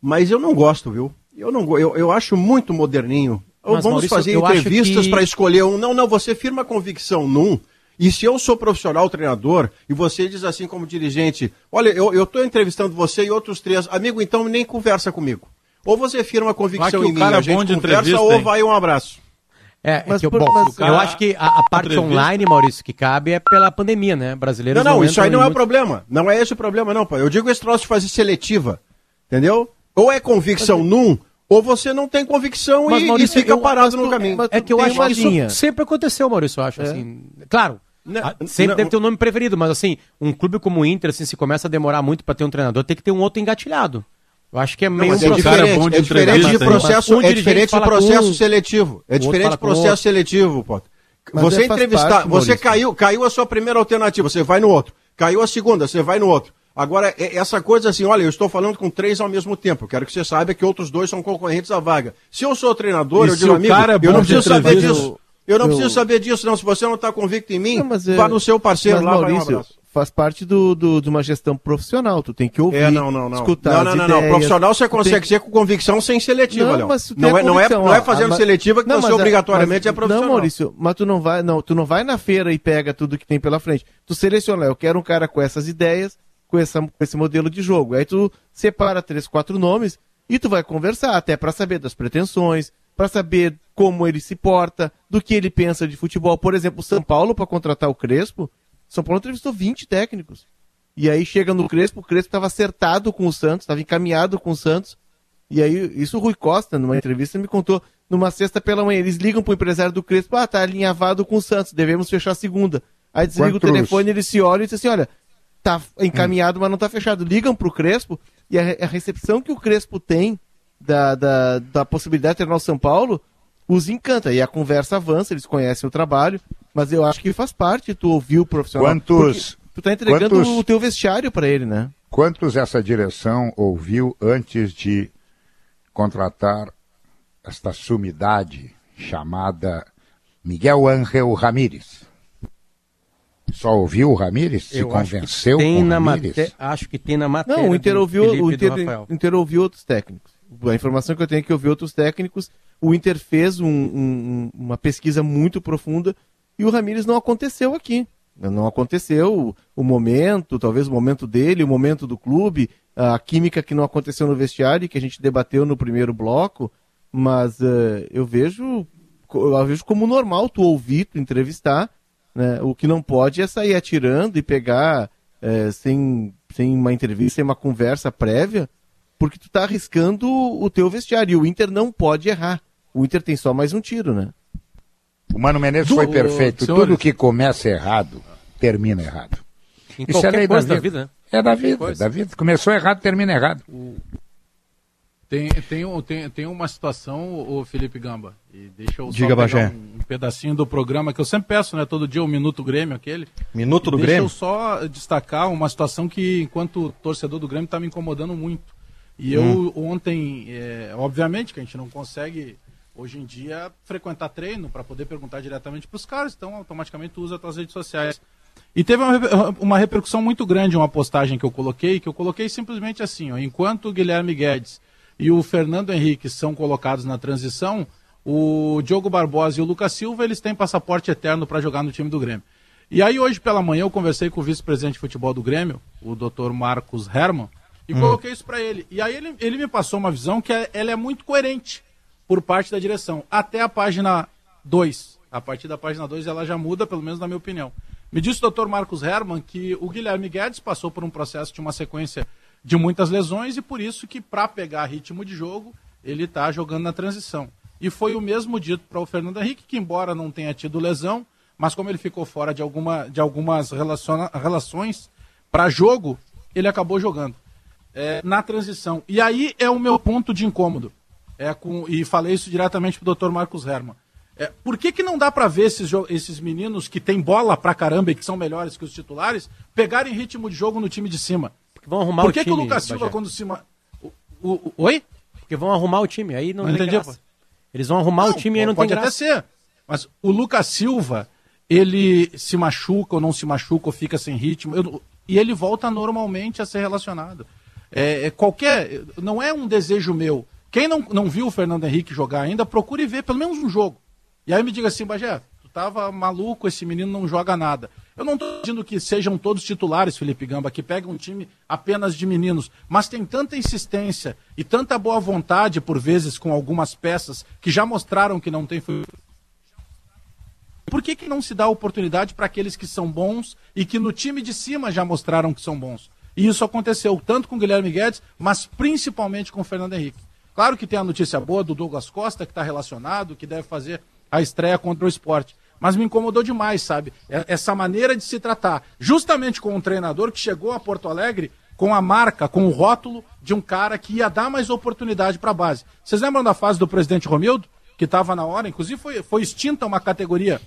Mas eu não gosto, viu? Eu não eu, eu acho muito moderninho. Mas, Vamos Maurício, fazer entrevistas que... para escolher um. Não, não, você firma convicção num. E se eu sou profissional treinador e você diz assim como dirigente, olha, eu estou entrevistando você e outros três, amigo, então nem conversa comigo. Ou você firma convicção em mim, a gente conversa, ou vai um abraço. É, é mas, é eu, bom, mas, eu acho que a, a parte entrevista. online, Maurício, que cabe é pela pandemia, né? Brasileiros não, não, isso aí não é o problema. Não é esse o problema, não, pai. Eu digo esse troço de fazer seletiva. Entendeu? Ou é convicção mas, num, ou você não tem convicção mas, e, Maurício, e, fica eu, parado no caminho. É que eu acho que isso sempre aconteceu, Maurício, eu acho, é. assim. Claro, não, sempre não, deve ter um nome preferido, mas assim, um clube como o Inter, assim, se começa a demorar muito para ter um treinador, tem que ter um outro engatilhado. Eu acho que é meio não, um é diferente, é, é diferente de processo, um é diferente de processo um, seletivo. É diferente de processo seletivo, Potter. Você é entrevistar, parte, você caiu, caiu a sua primeira alternativa, você vai no outro. Caiu a segunda, você vai no outro. Agora, essa coisa assim, olha, eu estou falando com três ao mesmo tempo. Eu quero que você saiba que outros dois são concorrentes à vaga. Se eu sou treinador, e eu digo, amigo, é eu não preciso saber disso. Eu não eu... preciso saber disso, não. Se você não está convicto em mim, não, mas, vá no seu parceiro lá, Maurício, um faz parte do, do, de uma gestão profissional. Tu tem que ouvir, é, não, não, não. escutar. Não, não, não, não. Profissional você consegue tem... ser com convicção sem seletiva, não, mas não, é, não, é, não é fazendo ó, seletiva que não, você obrigatoriamente mas, é profissional. Não, Maurício, mas tu não vai, não, tu não vai na feira e pega tudo que tem pela frente. Tu seleciona, eu quero um cara com essas ideias, com, essa, com esse modelo de jogo. Aí tu separa três, quatro nomes e tu vai conversar até para saber das pretensões, para saber como ele se porta, do que ele pensa de futebol. Por exemplo, o São Paulo para contratar o Crespo, São Paulo entrevistou 20 técnicos. E aí chega no Crespo, o Crespo estava acertado com o Santos, estava encaminhado com o Santos. E aí, isso o Rui Costa, numa entrevista, me contou, numa sexta pela manhã, eles ligam pro empresário do Crespo, ah, tá alinhavado com o Santos, devemos fechar a segunda. Aí desliga o telefone, ele se olha e diz assim, olha, tá encaminhado, hum. mas não tá fechado. Ligam pro Crespo, e a, a recepção que o Crespo tem da, da, da possibilidade de treinar o São Paulo os encanta. E a conversa avança, eles conhecem o trabalho, mas eu acho que faz parte tu ouvir o profissional. Quantos. Tu tá entregando quantos, o teu vestiário para ele, né? Quantos essa direção ouviu antes de contratar esta sumidade chamada Miguel Ángel Ramírez? Só ouviu o Ramírez? Se eu convenceu tem com na Ramírez? Acho que tem na matéria. Não, o Inter ouviu, o Inter, Inter ouviu outros técnicos. A informação que eu tenho é que ouviu outros técnicos o Inter fez um, um, uma pesquisa muito profunda e o Ramires não aconteceu aqui. Não aconteceu o momento, talvez o momento dele, o momento do clube, a química que não aconteceu no vestiário, que a gente debateu no primeiro bloco, mas uh, eu vejo eu vejo como normal tu ouvir, tu entrevistar, né? o que não pode é sair atirando e pegar é, sem, sem uma entrevista, sem uma conversa prévia, porque tu tá arriscando o teu vestiário. E o Inter não pode errar. O Inter tem só mais um tiro, né? O Mano Menezes foi perfeito. Senhores. Tudo que começa errado, termina errado. Em Isso é lei coisa da vida. da vida. É da vida, da vida. Começou errado, termina errado. Tem, tem, tem, tem uma situação, o Felipe Gamba, e deixa eu Diga, só pegar um, um, pedacinho do programa que eu sempre peço, né? Todo dia o um Minuto Grêmio, aquele. Minuto do deixa Grêmio? Deixa eu só destacar uma situação que, enquanto torcedor do Grêmio, está me incomodando muito. E hum. eu ontem, é, obviamente que a gente não consegue hoje em dia frequentar treino para poder perguntar diretamente para os caras, então automaticamente usa as tuas redes sociais. E teve uma, uma, repercussão muito grande uma postagem que eu coloquei, que eu coloquei simplesmente assim, ó, enquanto o Guilherme Guedes e o Fernando Henrique são colocados na transição, o Diogo Barbosa e o Lucas Silva, eles têm passaporte eterno para jogar no time do Grêmio. E aí hoje pela manhã eu conversei com o vice-presidente de futebol do Grêmio, o Dr. Marcos Herman, e hum. coloquei isso para ele. E aí ele, ele me passou uma visão que é, ela é muito coerente por parte da direção, até a página 2. A partir da página 2 ela já muda, pelo menos na minha opinião. Me disse o Dr. Marcos Herman que o Guilherme Guedes passou por um processo de uma sequência de muitas lesões e por isso que para pegar ritmo de jogo ele está jogando na transição. E foi o mesmo dito para o Fernando Henrique, que embora não tenha tido lesão, mas como ele ficou fora de, alguma, de algumas relações para jogo, ele acabou jogando é, na transição. E aí é o meu ponto de incômodo. É com, e falei isso diretamente para o Dr. Marcos Herman. É, por que, que não dá para ver esses, esses meninos que têm bola pra caramba e que são melhores que os titulares pegarem ritmo de jogo no time de cima? Porque vão arrumar Por que, o time, que o Lucas Silva, quando se. O, o, oi? Porque vão arrumar o time, aí não, não entendi. Graça. Eles vão arrumar não, o time e aí não pode tem graça. Pode até ser. Mas o Lucas Silva, ele se machuca ou não se machuca ou fica sem ritmo, eu, e ele volta normalmente a ser relacionado. É, é, qualquer. Não é um desejo meu. Quem não, não viu o Fernando Henrique jogar ainda, procure ver pelo menos um jogo. E aí me diga assim, Bagé, tu tava maluco, esse menino não joga nada. Eu não estou dizendo que sejam todos titulares, Felipe Gamba, que pegam um time apenas de meninos, mas tem tanta insistência e tanta boa vontade, por vezes, com algumas peças que já mostraram que não tem. Por que, que não se dá oportunidade para aqueles que são bons e que no time de cima já mostraram que são bons? E isso aconteceu tanto com Guilherme Guedes, mas principalmente com Fernando Henrique. Claro que tem a notícia boa do Douglas Costa, que está relacionado, que deve fazer a estreia contra o esporte mas me incomodou demais, sabe? É, essa maneira de se tratar, justamente com um treinador que chegou a Porto Alegre com a marca, com o rótulo de um cara que ia dar mais oportunidade para a base. Vocês lembram da fase do presidente Romildo? Que estava na hora, inclusive foi, foi extinta uma categoria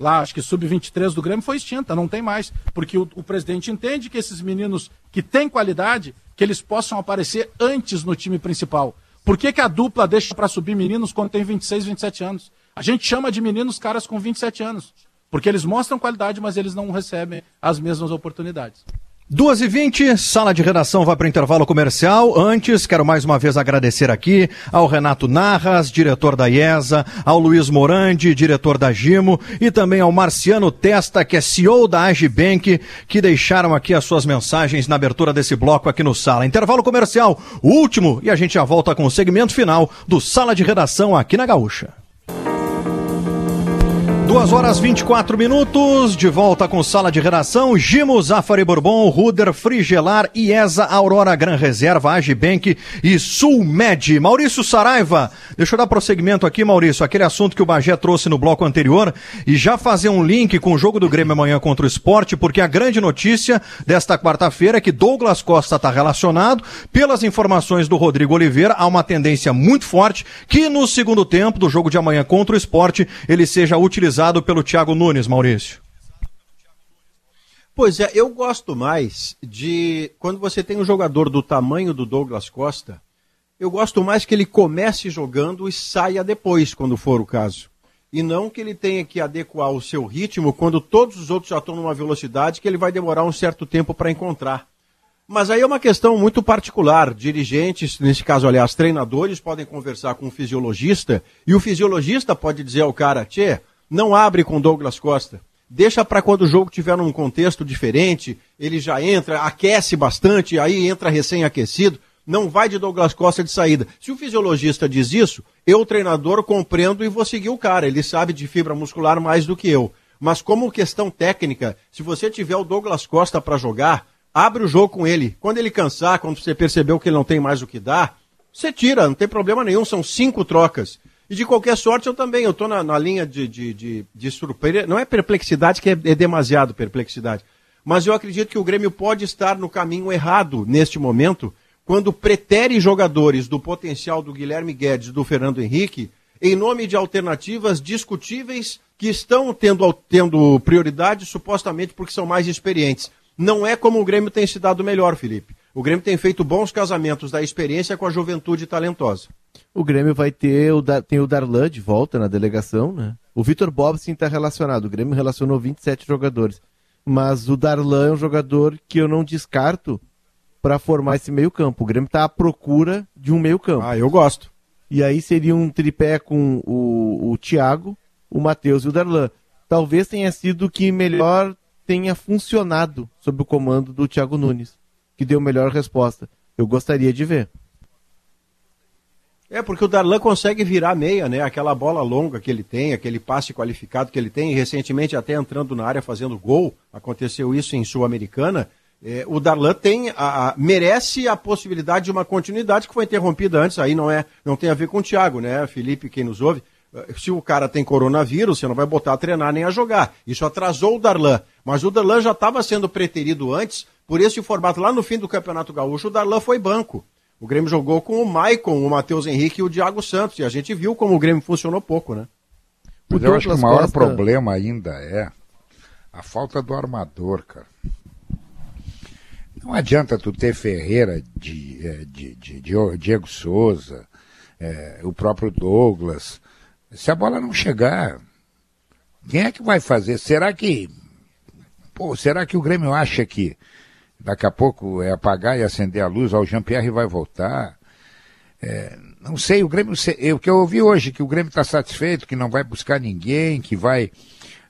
lá, acho que sub-23 do Grêmio foi extinta, não tem mais, porque o, o, presidente entende que esses meninos que têm qualidade, que eles possam aparecer antes no time principal. Por que, que a dupla deixa para subir meninos quando tem 26, 27 anos? A gente chama de meninos caras com 27 anos. Porque eles mostram qualidade, mas eles não recebem as mesmas oportunidades. 2 e 20 sala de redação vai para o intervalo comercial. Antes, quero mais uma vez agradecer aqui ao Renato Narras, diretor da IESA, ao Luiz Morandi, diretor da Gimo, e também ao Marciano Testa, que é CEO da Agibank, que deixaram aqui as suas mensagens na abertura desse bloco aqui no Sala. Intervalo comercial, último, e a gente já volta com o segmento final do Sala de Redação aqui na Gaúcha. Duas horas 24 minutos, de volta com sala de redação, Gimo, Zafari Bourbon, Ruder, Frigelar, IESA, Aurora Gran Reserva, Agibank e Sulmed. Maurício Saraiva, deixa eu dar prosseguimento aqui, Maurício, aquele assunto que o Bagé trouxe no bloco anterior e já fazer um link com o jogo do Grêmio amanhã contra o esporte, porque a grande notícia desta quarta-feira é que Douglas Costa está relacionado. Pelas informações do Rodrigo Oliveira, há uma tendência muito forte que no segundo tempo do jogo de amanhã contra o esporte ele seja utilizado utilizado pelo Thiago Nunes, Maurício? Pois é, eu gosto mais de quando você tem um jogador do tamanho do Douglas Costa, eu gosto mais que ele comece jogando e saia depois, quando for o caso. E não que ele tenha que adequar o seu ritmo quando todos os outros já estão numa velocidade que ele vai demorar um certo tempo para encontrar. Mas aí é uma questão muito particular. Dirigentes, nesse caso, aliás, treinadores, podem conversar com o fisiologista e o fisiologista pode dizer ao cara: Tchê, não abre com Douglas Costa. Deixa para quando o jogo tiver num contexto diferente, ele já entra, aquece bastante, aí entra recém-aquecido. Não vai de Douglas Costa de saída. Se o fisiologista diz isso, eu, treinador, compreendo e vou seguir o cara. Ele sabe de fibra muscular mais do que eu. Mas como questão técnica, se você tiver o Douglas Costa para jogar, abre o jogo com ele. Quando ele cansar, quando você percebeu que ele não tem mais o que dar, você tira, não tem problema nenhum, são cinco trocas. E de qualquer sorte, eu também, eu estou na, na, linha de, de, de, de surpresa. Não é perplexidade, que é, é demasiado perplexidade. Mas eu acredito que o Grêmio pode estar no caminho errado neste momento, quando pretere jogadores do potencial do Guilherme Guedes e do Fernando Henrique, em nome de alternativas discutíveis que estão tendo, tendo prioridade supostamente porque são mais experientes. Não é como o Grêmio tem se dado melhor, Felipe. O Grêmio tem feito bons casamentos da experiência com a juventude talentosa. O Grêmio vai ter o, tem o Darlan de volta na delegação, né? O Vitor Bobsin está relacionado. O Grêmio relacionou 27 jogadores. Mas o Darlan é um jogador que eu não descarto para formar esse meio-campo. O Grêmio está à procura de um meio-campo. Ah, eu gosto. E aí seria um tripé com o, o Thiago, o Matheus e o Darlan. Talvez tenha sido o que melhor tenha funcionado sob o comando do Thiago Nunes, que deu melhor resposta. Eu gostaria de ver. É, porque o Darlan consegue virar meia, né? Aquela bola longa que ele tem, aquele passe qualificado que ele tem, e recentemente até entrando na área fazendo gol, aconteceu isso em Sul-Americana. É, o Darlan tem a, a, merece a possibilidade de uma continuidade que foi interrompida antes, aí não é não tem a ver com o Thiago, né? Felipe, quem nos ouve, se o cara tem coronavírus, você não vai botar a treinar nem a jogar. Isso atrasou o Darlan. Mas o Darlan já estava sendo preterido antes, por esse formato. Lá no fim do Campeonato Gaúcho, o Darlan foi banco. O Grêmio jogou com o Maicon, o Matheus Henrique e o Thiago Santos. E a gente viu como o Grêmio funcionou pouco, né? Mas eu acho que o maior Costa... problema ainda é a falta do armador, cara. Não adianta tu ter Ferreira, de, é, de, de, de Diego Souza, é, o próprio Douglas. Se a bola não chegar, quem é que vai fazer? Será que. Pô, será que o Grêmio acha que daqui a pouco é apagar e acender a luz, ó, o Jean-Pierre vai voltar? É, não sei, o Grêmio. O que eu ouvi hoje, que o Grêmio está satisfeito, que não vai buscar ninguém, que vai.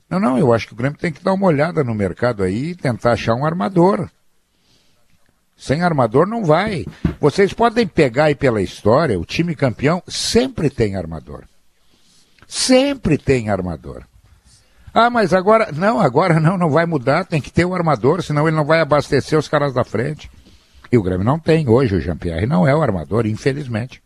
Não, não, eu acho que o Grêmio tem que dar uma olhada no mercado aí e tentar achar um armador. Sem armador não vai. Vocês podem pegar aí pela história, o time campeão sempre tem armador. Sempre tem armador. Ah, mas agora. Não, agora não, não vai mudar, tem que ter o armador, senão ele não vai abastecer os caras da frente. E o Grêmio não tem hoje, o Jean-Pierre não é o armador, infelizmente.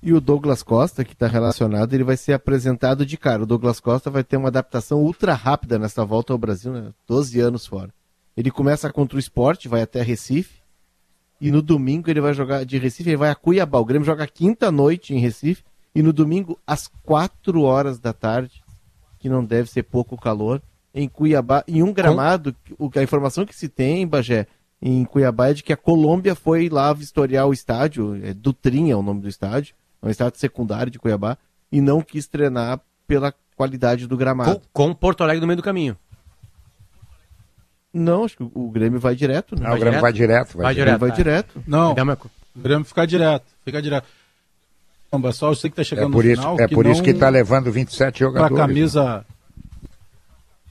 E o Douglas Costa, que está relacionado, ele vai ser apresentado de cara. O Douglas Costa vai ter uma adaptação ultra rápida nessa volta ao Brasil, né? 12 anos fora. Ele começa contra o esporte, vai até Recife. E no domingo ele vai jogar de Recife, ele vai a Cuiabá. O Grêmio joga quinta noite em Recife. E no domingo, às 4 horas da tarde, que não deve ser pouco calor, em Cuiabá, em um gramado, a informação que se tem, Bagé, em Cuiabá é de que a Colômbia foi lá vistoriar o estádio, é Dutrinha é o nome do estádio, é um estádio secundário de Cuiabá, e não quis treinar pela qualidade do gramado. Com, com Porto Alegre no meio do caminho. Não, acho que o Grêmio vai direto. Né? Ah, o Grêmio vai direto. Vai, vai direto. Vai direto. Não, o Grêmio fica direto. Fica direto. Só eu sei que tá chegando é por isso, final. É por isso que tá levando 27 jogadores. Pra camisa... Né?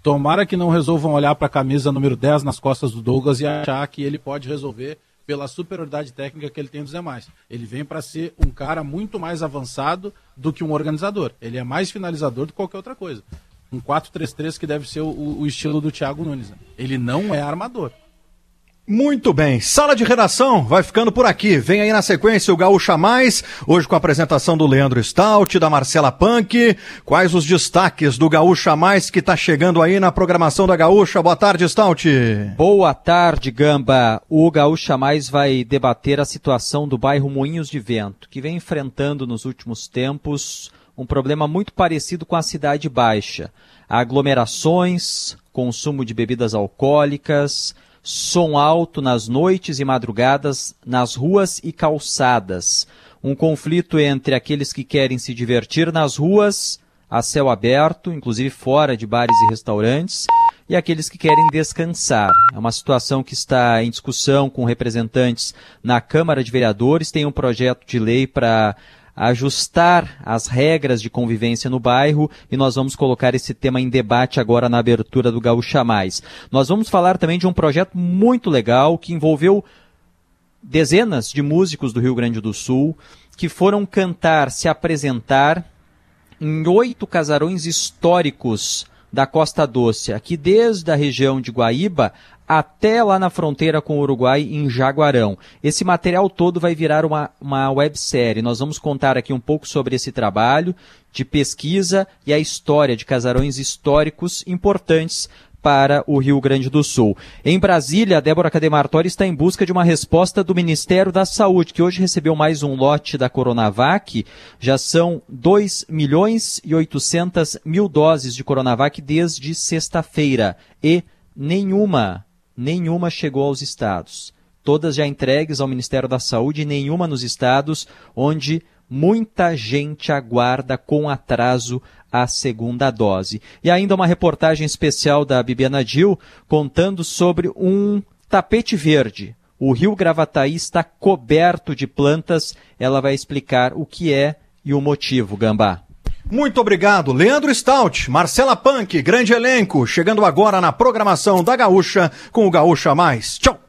Tomara que não resolvam olhar para a camisa número 10 nas costas do Douglas e achar que ele pode resolver pela superioridade técnica que ele tem dos demais. Ele vem para ser um cara muito mais avançado do que um organizador. Ele é mais finalizador do que qualquer outra coisa um 4-3-3 que deve ser o, o, estilo do Thiago Nunes. Né? Ele não é armador. Muito bem, sala de redação vai ficando por aqui. Vem aí na sequência o Gaúcha Mais, hoje com a apresentação do Leandro Stout, da Marcela Punk. Quais os destaques do Gaúcha Mais que está chegando aí na programação da Gaúcha? Boa tarde, Stout. Boa tarde, Gamba. O Gaúcha Mais vai debater a situação do bairro Moinhos de Vento, que vem enfrentando nos últimos tempos um problema muito parecido com a Cidade Baixa. Aglomerações, consumo de bebidas alcoólicas, som alto nas noites e madrugadas nas ruas e calçadas. Um conflito entre aqueles que querem se divertir nas ruas, a céu aberto, inclusive fora de bares e restaurantes, e aqueles que querem descansar. É uma situação que está em discussão com representantes na Câmara de Vereadores. Tem um projeto de lei para ajustar as regras de convivência no bairro e nós vamos colocar esse tema em debate agora na abertura do Gaúcha Mais. Nós vamos falar também de um projeto muito legal que envolveu dezenas de músicos do Rio Grande do Sul que foram cantar, se apresentar em oito casarões históricos da Costa Doce, aqui desde a região de Guaíba até lá na fronteira com o Uruguai, em Jaguarão. Esse material todo vai virar uma, uma websérie. Nós vamos contar aqui um pouco sobre esse trabalho de pesquisa e a história de casarões históricos importantes para o Rio Grande do Sul. Em Brasília, a Débora Cademartori está em busca de uma resposta do Ministério da Saúde, que hoje recebeu mais um lote da Coronavac. Já são 2 milhões e 800 mil doses de Coronavac desde sexta-feira. E nenhuma nenhuma chegou aos estados. Todas já entregues ao Ministério da Saúde e nenhuma nos estados onde muita gente aguarda com atraso a segunda dose. E ainda uma reportagem especial da Bibiana Dil contando sobre um tapete verde. O rio Gravataí está coberto de plantas. Ela vai explicar o que é e o motivo, Gambá. Muito obrigado, Leandro Stout, Marcela Punk, grande elenco, chegando agora na programação da Gaúcha com o Gaúcha Mais. Tchau!